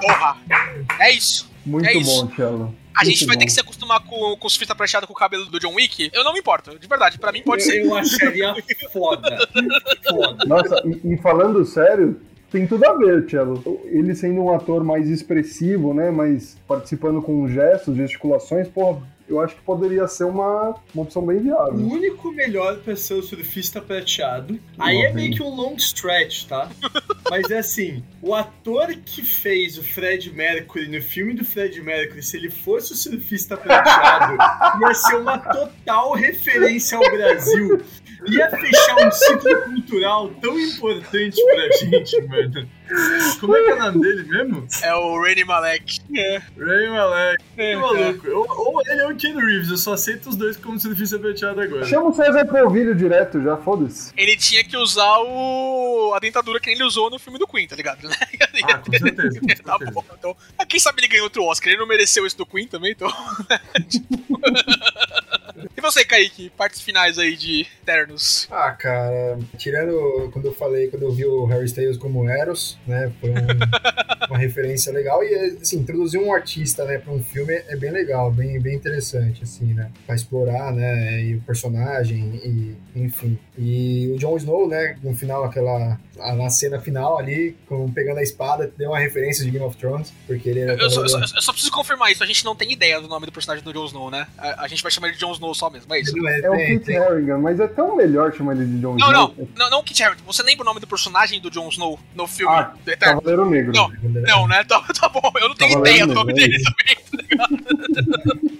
Porra! É isso. Muito É bom, Tchelo. A gente vai ter bom. que se acostumar com, com os fita prateado com o cabelo do John Wick. Eu não me importo, de verdade. Pra mim pode ser. Eu acharia foda. Foda. Nossa, e, e falando sério, tem tudo a ver, Tchelo. Ele sendo um ator mais expressivo, né? Mais participando com gestos, gesticulações, porra, eu acho que poderia ser uma, uma opção bem O viável. único melhor pra ser o surfista prateado. Aí é meio que um long stretch, tá? Mas é assim: o ator que fez o Fred Mercury no filme do Fred Mercury, se ele fosse o surfista prateado, ia ser uma total referência ao Brasil. Ia fechar um ciclo cultural tão importante pra gente, mano. Como é que é o nome dele mesmo? É o Rani Malek. É. Ray Malek. É, Que maluco. Ou, ou ele é o Ken Reeves, eu só aceito os dois como surfista prateado agora. Chama o César Polvilho direto, já foda-se. Ele tinha que usar o. a dentadura que ele usou no filme do Queen, tá ligado? Ah, com certeza, com Tá bom, então. ah, Quem sabe ele ganhou outro Oscar? Ele não mereceu esse do Queen também, então. e você, Kaique? Partes finais aí de Eternos. Ah, cara, tirando quando eu falei, quando eu vi o Harry Styles como Eros, né, foi um- uma referência legal e, assim, introduzir um artista, né, pra um filme é bem legal, bem, bem interessante, assim, né, pra explorar, né, e o personagem e, enfim. E o Jon Snow, né, no final, aquela, na cena final ali, com, pegando a espada, deu uma referência de Game of Thrones, porque ele era... Eu só, eu só- eu só preciso confirmar isso, a gente não tem ideia do nome do personagem do Jon Snow, né? A, a gente vai chamar ele de Jon Snow só mesmo, é isso? Não, é, É o Kit Harington, mas é tão melhor chamar ele de John Não, Snow. não, não, não Kit Harington. Você lembra o nome do personagem do Jon Snow no filme Ah, do Eterno? Cavaleiro Negro. Não. Não, né? Tá, tá bom, eu não tenho Cavaleiro ideia do nome Negro, é dele também, tá ligado?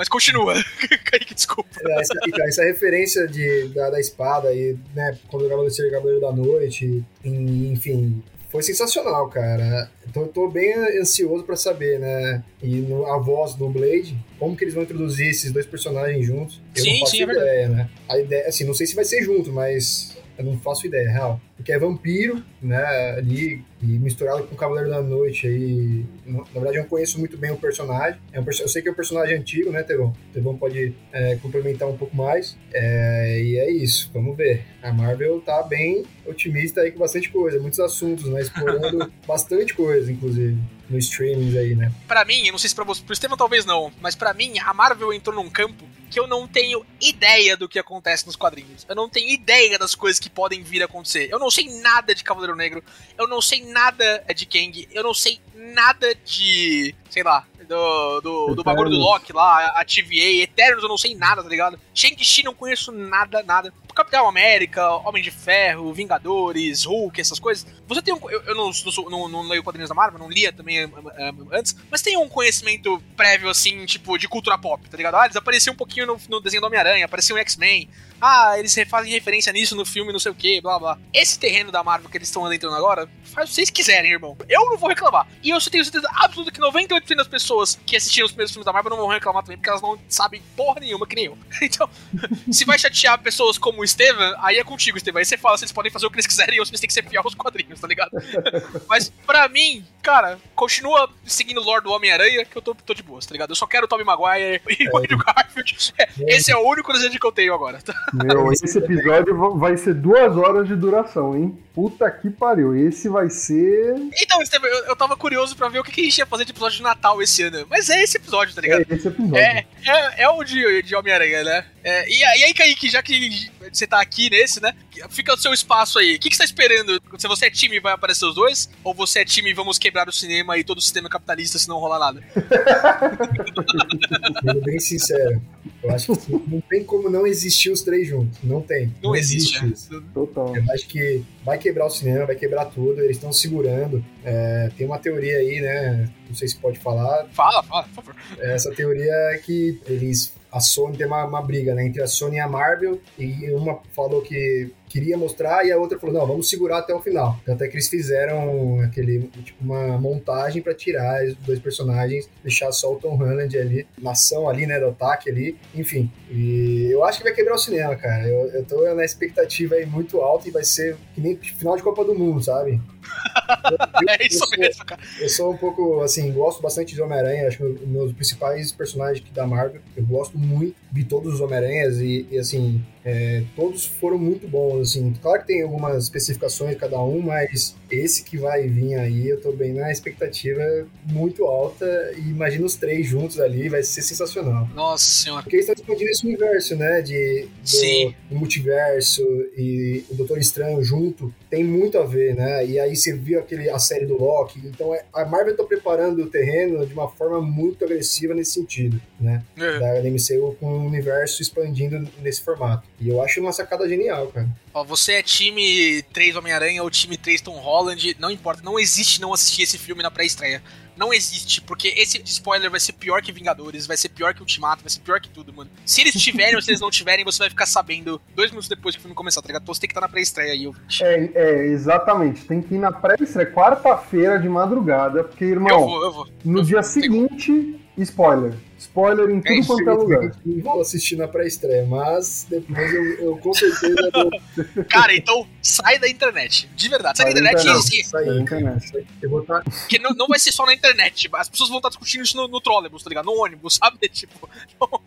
Mas continua. Kaique, desculpa. É, essa, então, essa referência de, da, da espada e, né, quando eu ser Cavaleiro da Noite, e, enfim, foi sensacional, cara. Então eu tô bem ansioso pra saber, né? E no- a voz do Blade, como que eles vão introduzir esses dois personagens juntos? Eu Sim, não faço sim, é verdade. ideia, né? A ideia, assim, não sei se vai ser junto, mas eu não faço ideia, real. Porque é vampiro, né, ali, e misturado com o Cavaleiro da Noite aí. Na verdade, eu não conheço muito bem o personagem. É um eu sei que é um personagem antigo, né, Tevão? Tevão pode é, complementar um pouco mais. É, e é isso, vamos ver. A Marvel tá bem otimista aí com bastante coisa, muitos assuntos, né? Explorando bastante coisa, inclusive, no streaming aí, né? Pra mim, eu não sei se pra você, pro Estevam talvez não, mas pra mim, a Marvel entrou num campo que eu não tenho ideia do que acontece nos quadrinhos. Eu não tenho ideia das coisas que podem vir a acontecer. Eu não sei nada de Cavaleiro Negro, eu não sei nada de Kang, eu não sei nada de, sei lá, do, do, do bagulho do. Loki lá, a TVA, Eternos, eu não sei nada, tá ligado? Shang-Chi não conheço nada, nada. Capitão América, Homem de Ferro, Vingadores, Hulk, essas coisas. Você tem um. Eu, eu não, não, não, não leio quadrinhos da Marvel, não lia também eh, eh, antes, mas tem um conhecimento prévio, assim, tipo, de cultura pop, tá ligado? Ah, eles apareciam um pouquinho no, no desenho do Homem-Aranha, apareciam em X-Men. Ah, eles fazem referência nisso no filme, não sei o que, blá blá. Esse terreno da Marvel que eles estão entrando agora, faz o que vocês quiserem, irmão. Eu não vou reclamar. E eu tenho certeza absoluta que 98% das pessoas que assistiram os primeiros filmes da Marvel não vão reclamar também, porque elas não sabem porra nenhuma que nem eu. Então, se vai chatear pessoas como o Estevam, aí é contigo, Estevam. Aí você fala, vocês podem fazer o que eles quiserem e vocês têm que ser fiel aos quadrinhos, tá ligado? Mas pra mim, cara, continua seguindo o Lord do Homem-Aranha, que eu tô, tô de boas, tá ligado? Eu só quero o Tobey Maguire e o Andrew Garfield. É, esse é o único desejo que eu tenho agora. tá? Meu, esse episódio va- vai ser duas horas de duração, hein? Puta que pariu. Esse vai ser. Então, Estevam, eu, eu tava curioso pra ver o que, que a gente ia fazer de episódio de Natal esse ano. Mas é esse episódio, tá ligado? É esse episódio. É, é, é o de, de Homem-Aranha, né? É, e, e aí, Kaique, já que você tá aqui nesse, né? Fica o seu espaço aí. O que, que você tá esperando? Se você é time, vai aparecer os dois? Ou você é time, vamos quebrar o cinema e todo o sistema capitalista se não rolar nada? Sendo bem sincero, eu acho que não tem como não existir os três juntos. Não tem. Não existe, né? isso. Total. Eu acho que vai quebrar o cinema, vai quebrar tudo. Eles estão segurando. É, tem uma teoria aí, né? Não sei se pode falar. Fala, fala, por favor. Essa teoria é que eles. A Sony tem uma, uma briga, né? Entre a Sony e a Marvel. E uma falou que queria mostrar e a outra falou, não, vamos segurar até o final. Tanto é que eles fizeram aquele, tipo, uma montagem pra tirar os dois personagens, deixar só o Tom Holland ali, na ação ali, né, do ataque ali, enfim. E eu acho que vai quebrar o cinema, cara. Eu, eu tô na expectativa aí muito alta e vai ser que nem final de Copa do Mundo, sabe? é isso eu sou, mesmo, cara. Eu sou um pouco, assim, gosto bastante de Homem-Aranha, acho que um meus principais personagens da Marvel, eu gosto muito de todos os Homem-Aranhas e, e, assim, é, todos foram muito bons, assim. Claro que tem algumas especificações cada um, mas esse que vai vir aí, eu tô bem na expectativa muito alta e imagino os três juntos ali, vai ser sensacional. Nossa senhora. Porque eles estão expandindo esse universo, né, de, do, Sim. do multiverso e o Doutor Estranho junto, tem muito a ver, né, e aí você viu aquele, a série do Loki, então é, a Marvel tá preparando o terreno de uma forma muito agressiva nesse sentido, né, É. da MCU com o universo expandindo nesse formato. E eu acho uma sacada genial, cara. Ó, você é time 3 Homem-Aranha ou time 3 Tom Holland, não importa, não existe não assistir esse filme na pré-estreia. Não existe, porque esse spoiler vai ser pior que Vingadores, vai ser pior que Ultimato, vai ser pior que tudo, mano. Se eles tiverem ou se eles não tiverem, você vai ficar sabendo dois minutos depois que o filme começar, tá ligado? Então você tem que estar na pré-estreia aí, ouvinte. É, é, exatamente. Tem que ir na pré-estreia, quarta-feira de madrugada, porque, Eu irmão, vou, eu vou. no eu dia vou, seguinte, spoiler. Spoiler em tudo isso, quanto é lugar. Vou assistir na pré-estreia, mas depois eu, eu com certeza vou. Cara, então sai da internet. De verdade, sai, Sai da da internet internet. e-. É, cara. internet. Eu vou estar Porque não, não vai ser só na internet. As pessoas vão estar discutindo isso no, no trolebus, tá ligado? No ônibus, sabe? Tipo, então,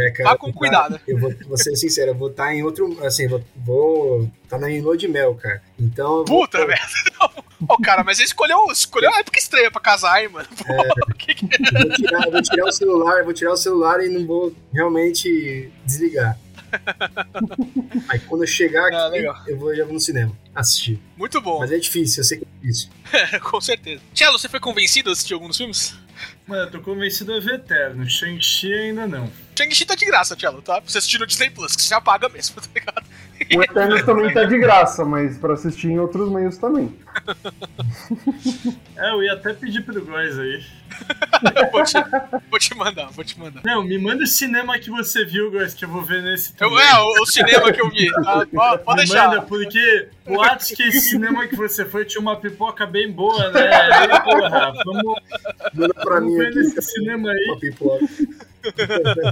É, cara, vá com cuidado. eu vou, vou ser sincero, eu vou estar em outro. Assim, vou. vou tá na lua de mel, cara. Então. eu vou- Puta, velho. Ô, cara, mas você escolheu, escolheu a época estranha pra casar, hein, mano? Pô, que que- eu vou tirar, vou tirar o celular, vou tirar o celular e não vou realmente desligar. Aí quando eu chegar aqui, Ah, eu vou, já vou no cinema assistir. Muito bom, Mas é difícil, eu sei que é difícil. com certeza. Tchelo, você foi convencido a assistir alguns filmes? Mano, eu tô convencido a ver Eterno. Shang-Chi ainda não. Shang-Chi tá de graça, Tchelo, tá? Pra você assistir no Disney Plus, que você já paga mesmo, tá ligado? O Eternos também tá de graça, mas pra assistir em outros meios também. É, eu ia até pedir pro Góis aí. vou, te, vou te mandar, vou te mandar. Não, me manda o cinema que você viu, Góis, que eu vou ver nesse Eu, é, o, o cinema que eu vi. Tá? Pode, pode deixar. manda, porque o Atos que esse cinema que você foi tinha uma pipoca bem boa, né? Aí, porra, vamos, Manda pra mim aqui nesse cinema aí. uma pipoca.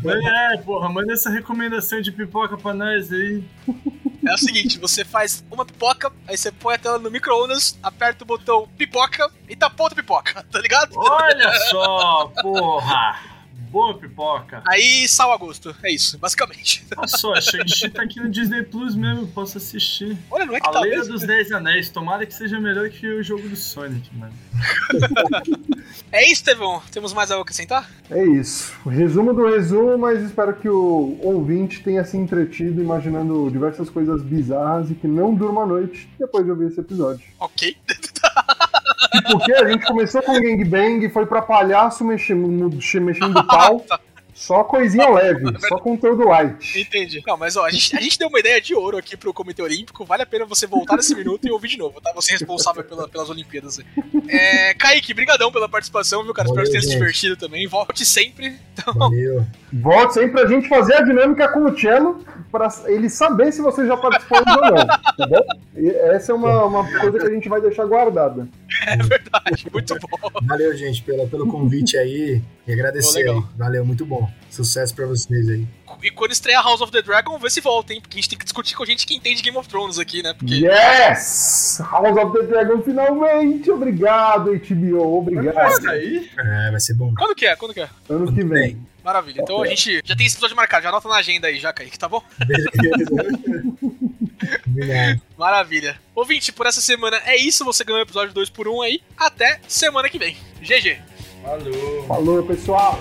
Manda, é, porra, manda essa recomendação de pipoca pra nós aí. É o seguinte, você faz uma pipoca, aí você põe a tela no micro-ondas, aperta o botão pipoca e tapou outra pipoca, tá ligado? Olha só, porra! Boa pipoca. Aí sal a gosto, é isso, basicamente. Olha só, Shang-Chi tá aqui no Disney Plus mesmo, posso assistir. Olha, não é que A tá Leia mesmo. dos Dez Anéis, tomara que seja melhor que o jogo do Sonic, mano. É isso, Estevão. Temos mais algo a acrescentar? É isso. Resumo do resumo, mas espero que o ouvinte tenha se entretido imaginando diversas coisas bizarras e que não durma a noite depois de ouvir esse episódio. Ok. Porque a gente começou com gangbang, foi pra palhaço mexendo, mexendo pau. Só coisinha leve, só conteúdo light. Entendi. Não, mas ó, a gente, a gente deu uma ideia de ouro aqui pro Comitê Olímpico. Vale a pena você voltar nesse minuto e ouvir de novo, tá? Você é responsável pela- pelas Olimpíadas aí. É, Kaique, brigadão pela participação, viu, cara? Espero que Valeu, tenha se divertido também. Volte sempre. Então, Valeu. Volte sempre pra gente fazer a dinâmica com o Cello, pra ele saber se você já participou ou não, tá bom? E essa é uma, uma coisa que a gente vai deixar guardada. é verdade. Muito bom. Valeu, gente, pela, pelo convite aí. E agradecer Pô, legal. aí. Valeu, muito bom. Sucesso pra vocês aí. E quando estrear House of the Dragon, vê se volta, hein? Porque a gente tem que discutir com a gente que entende Game of Thrones aqui, né? Porque. Yes! House of the Dragon finalmente! Obrigado, HBO, obrigado. Isso aí? É, vai ser bom. Quando que é? Quando que é? Ano que vem. Maravilha. Então a gente já tem esse episódio marcado, já anota na agenda aí, já, Kaique, tá bom? Beleza. Maravilha. Ouvinte, por essa semana é isso. Você ganhou o episódio 2 por 1 aí. Até semana que vem. GG. Falou. Falou, pessoal!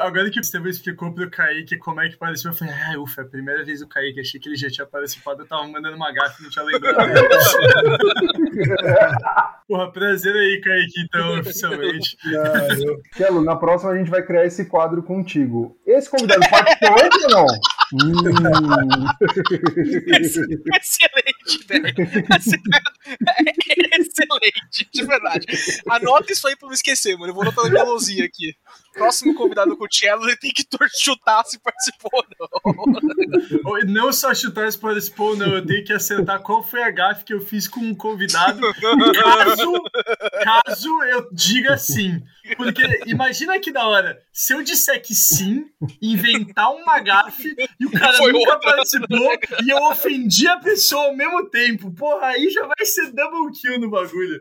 Agora que o Estevão explicou pro Kaique como é que pareceu, eu falei, ah, ufa, é a primeira vez o Kaique, achei que ele já tinha participado, eu tava mandando uma gafa e não tinha lembrado Porra, prazer aí, Kaique, então, oficialmente. Kelo, na próxima a gente vai criar esse quadro contigo. Esse convidado participou antes ou não? Hum. Excelente, velho. Excelente, de verdade. Anota isso aí pra não esquecer, mano. Eu vou anotar na minha luzinha aqui. Próximo convidado com o Cello, ele tem que chutar se participou ou não. Não só chutar se participou ou não, eu tenho que acertar qual foi a gafe que eu fiz com um convidado, caso, caso eu diga sim. Porque imagina que da hora, se eu disser que sim, inventar uma gafe e o cara Foi nunca outra. participou e eu ofendi a pessoa ao mesmo tempo. Porra, aí já vai ser double kill no bagulho.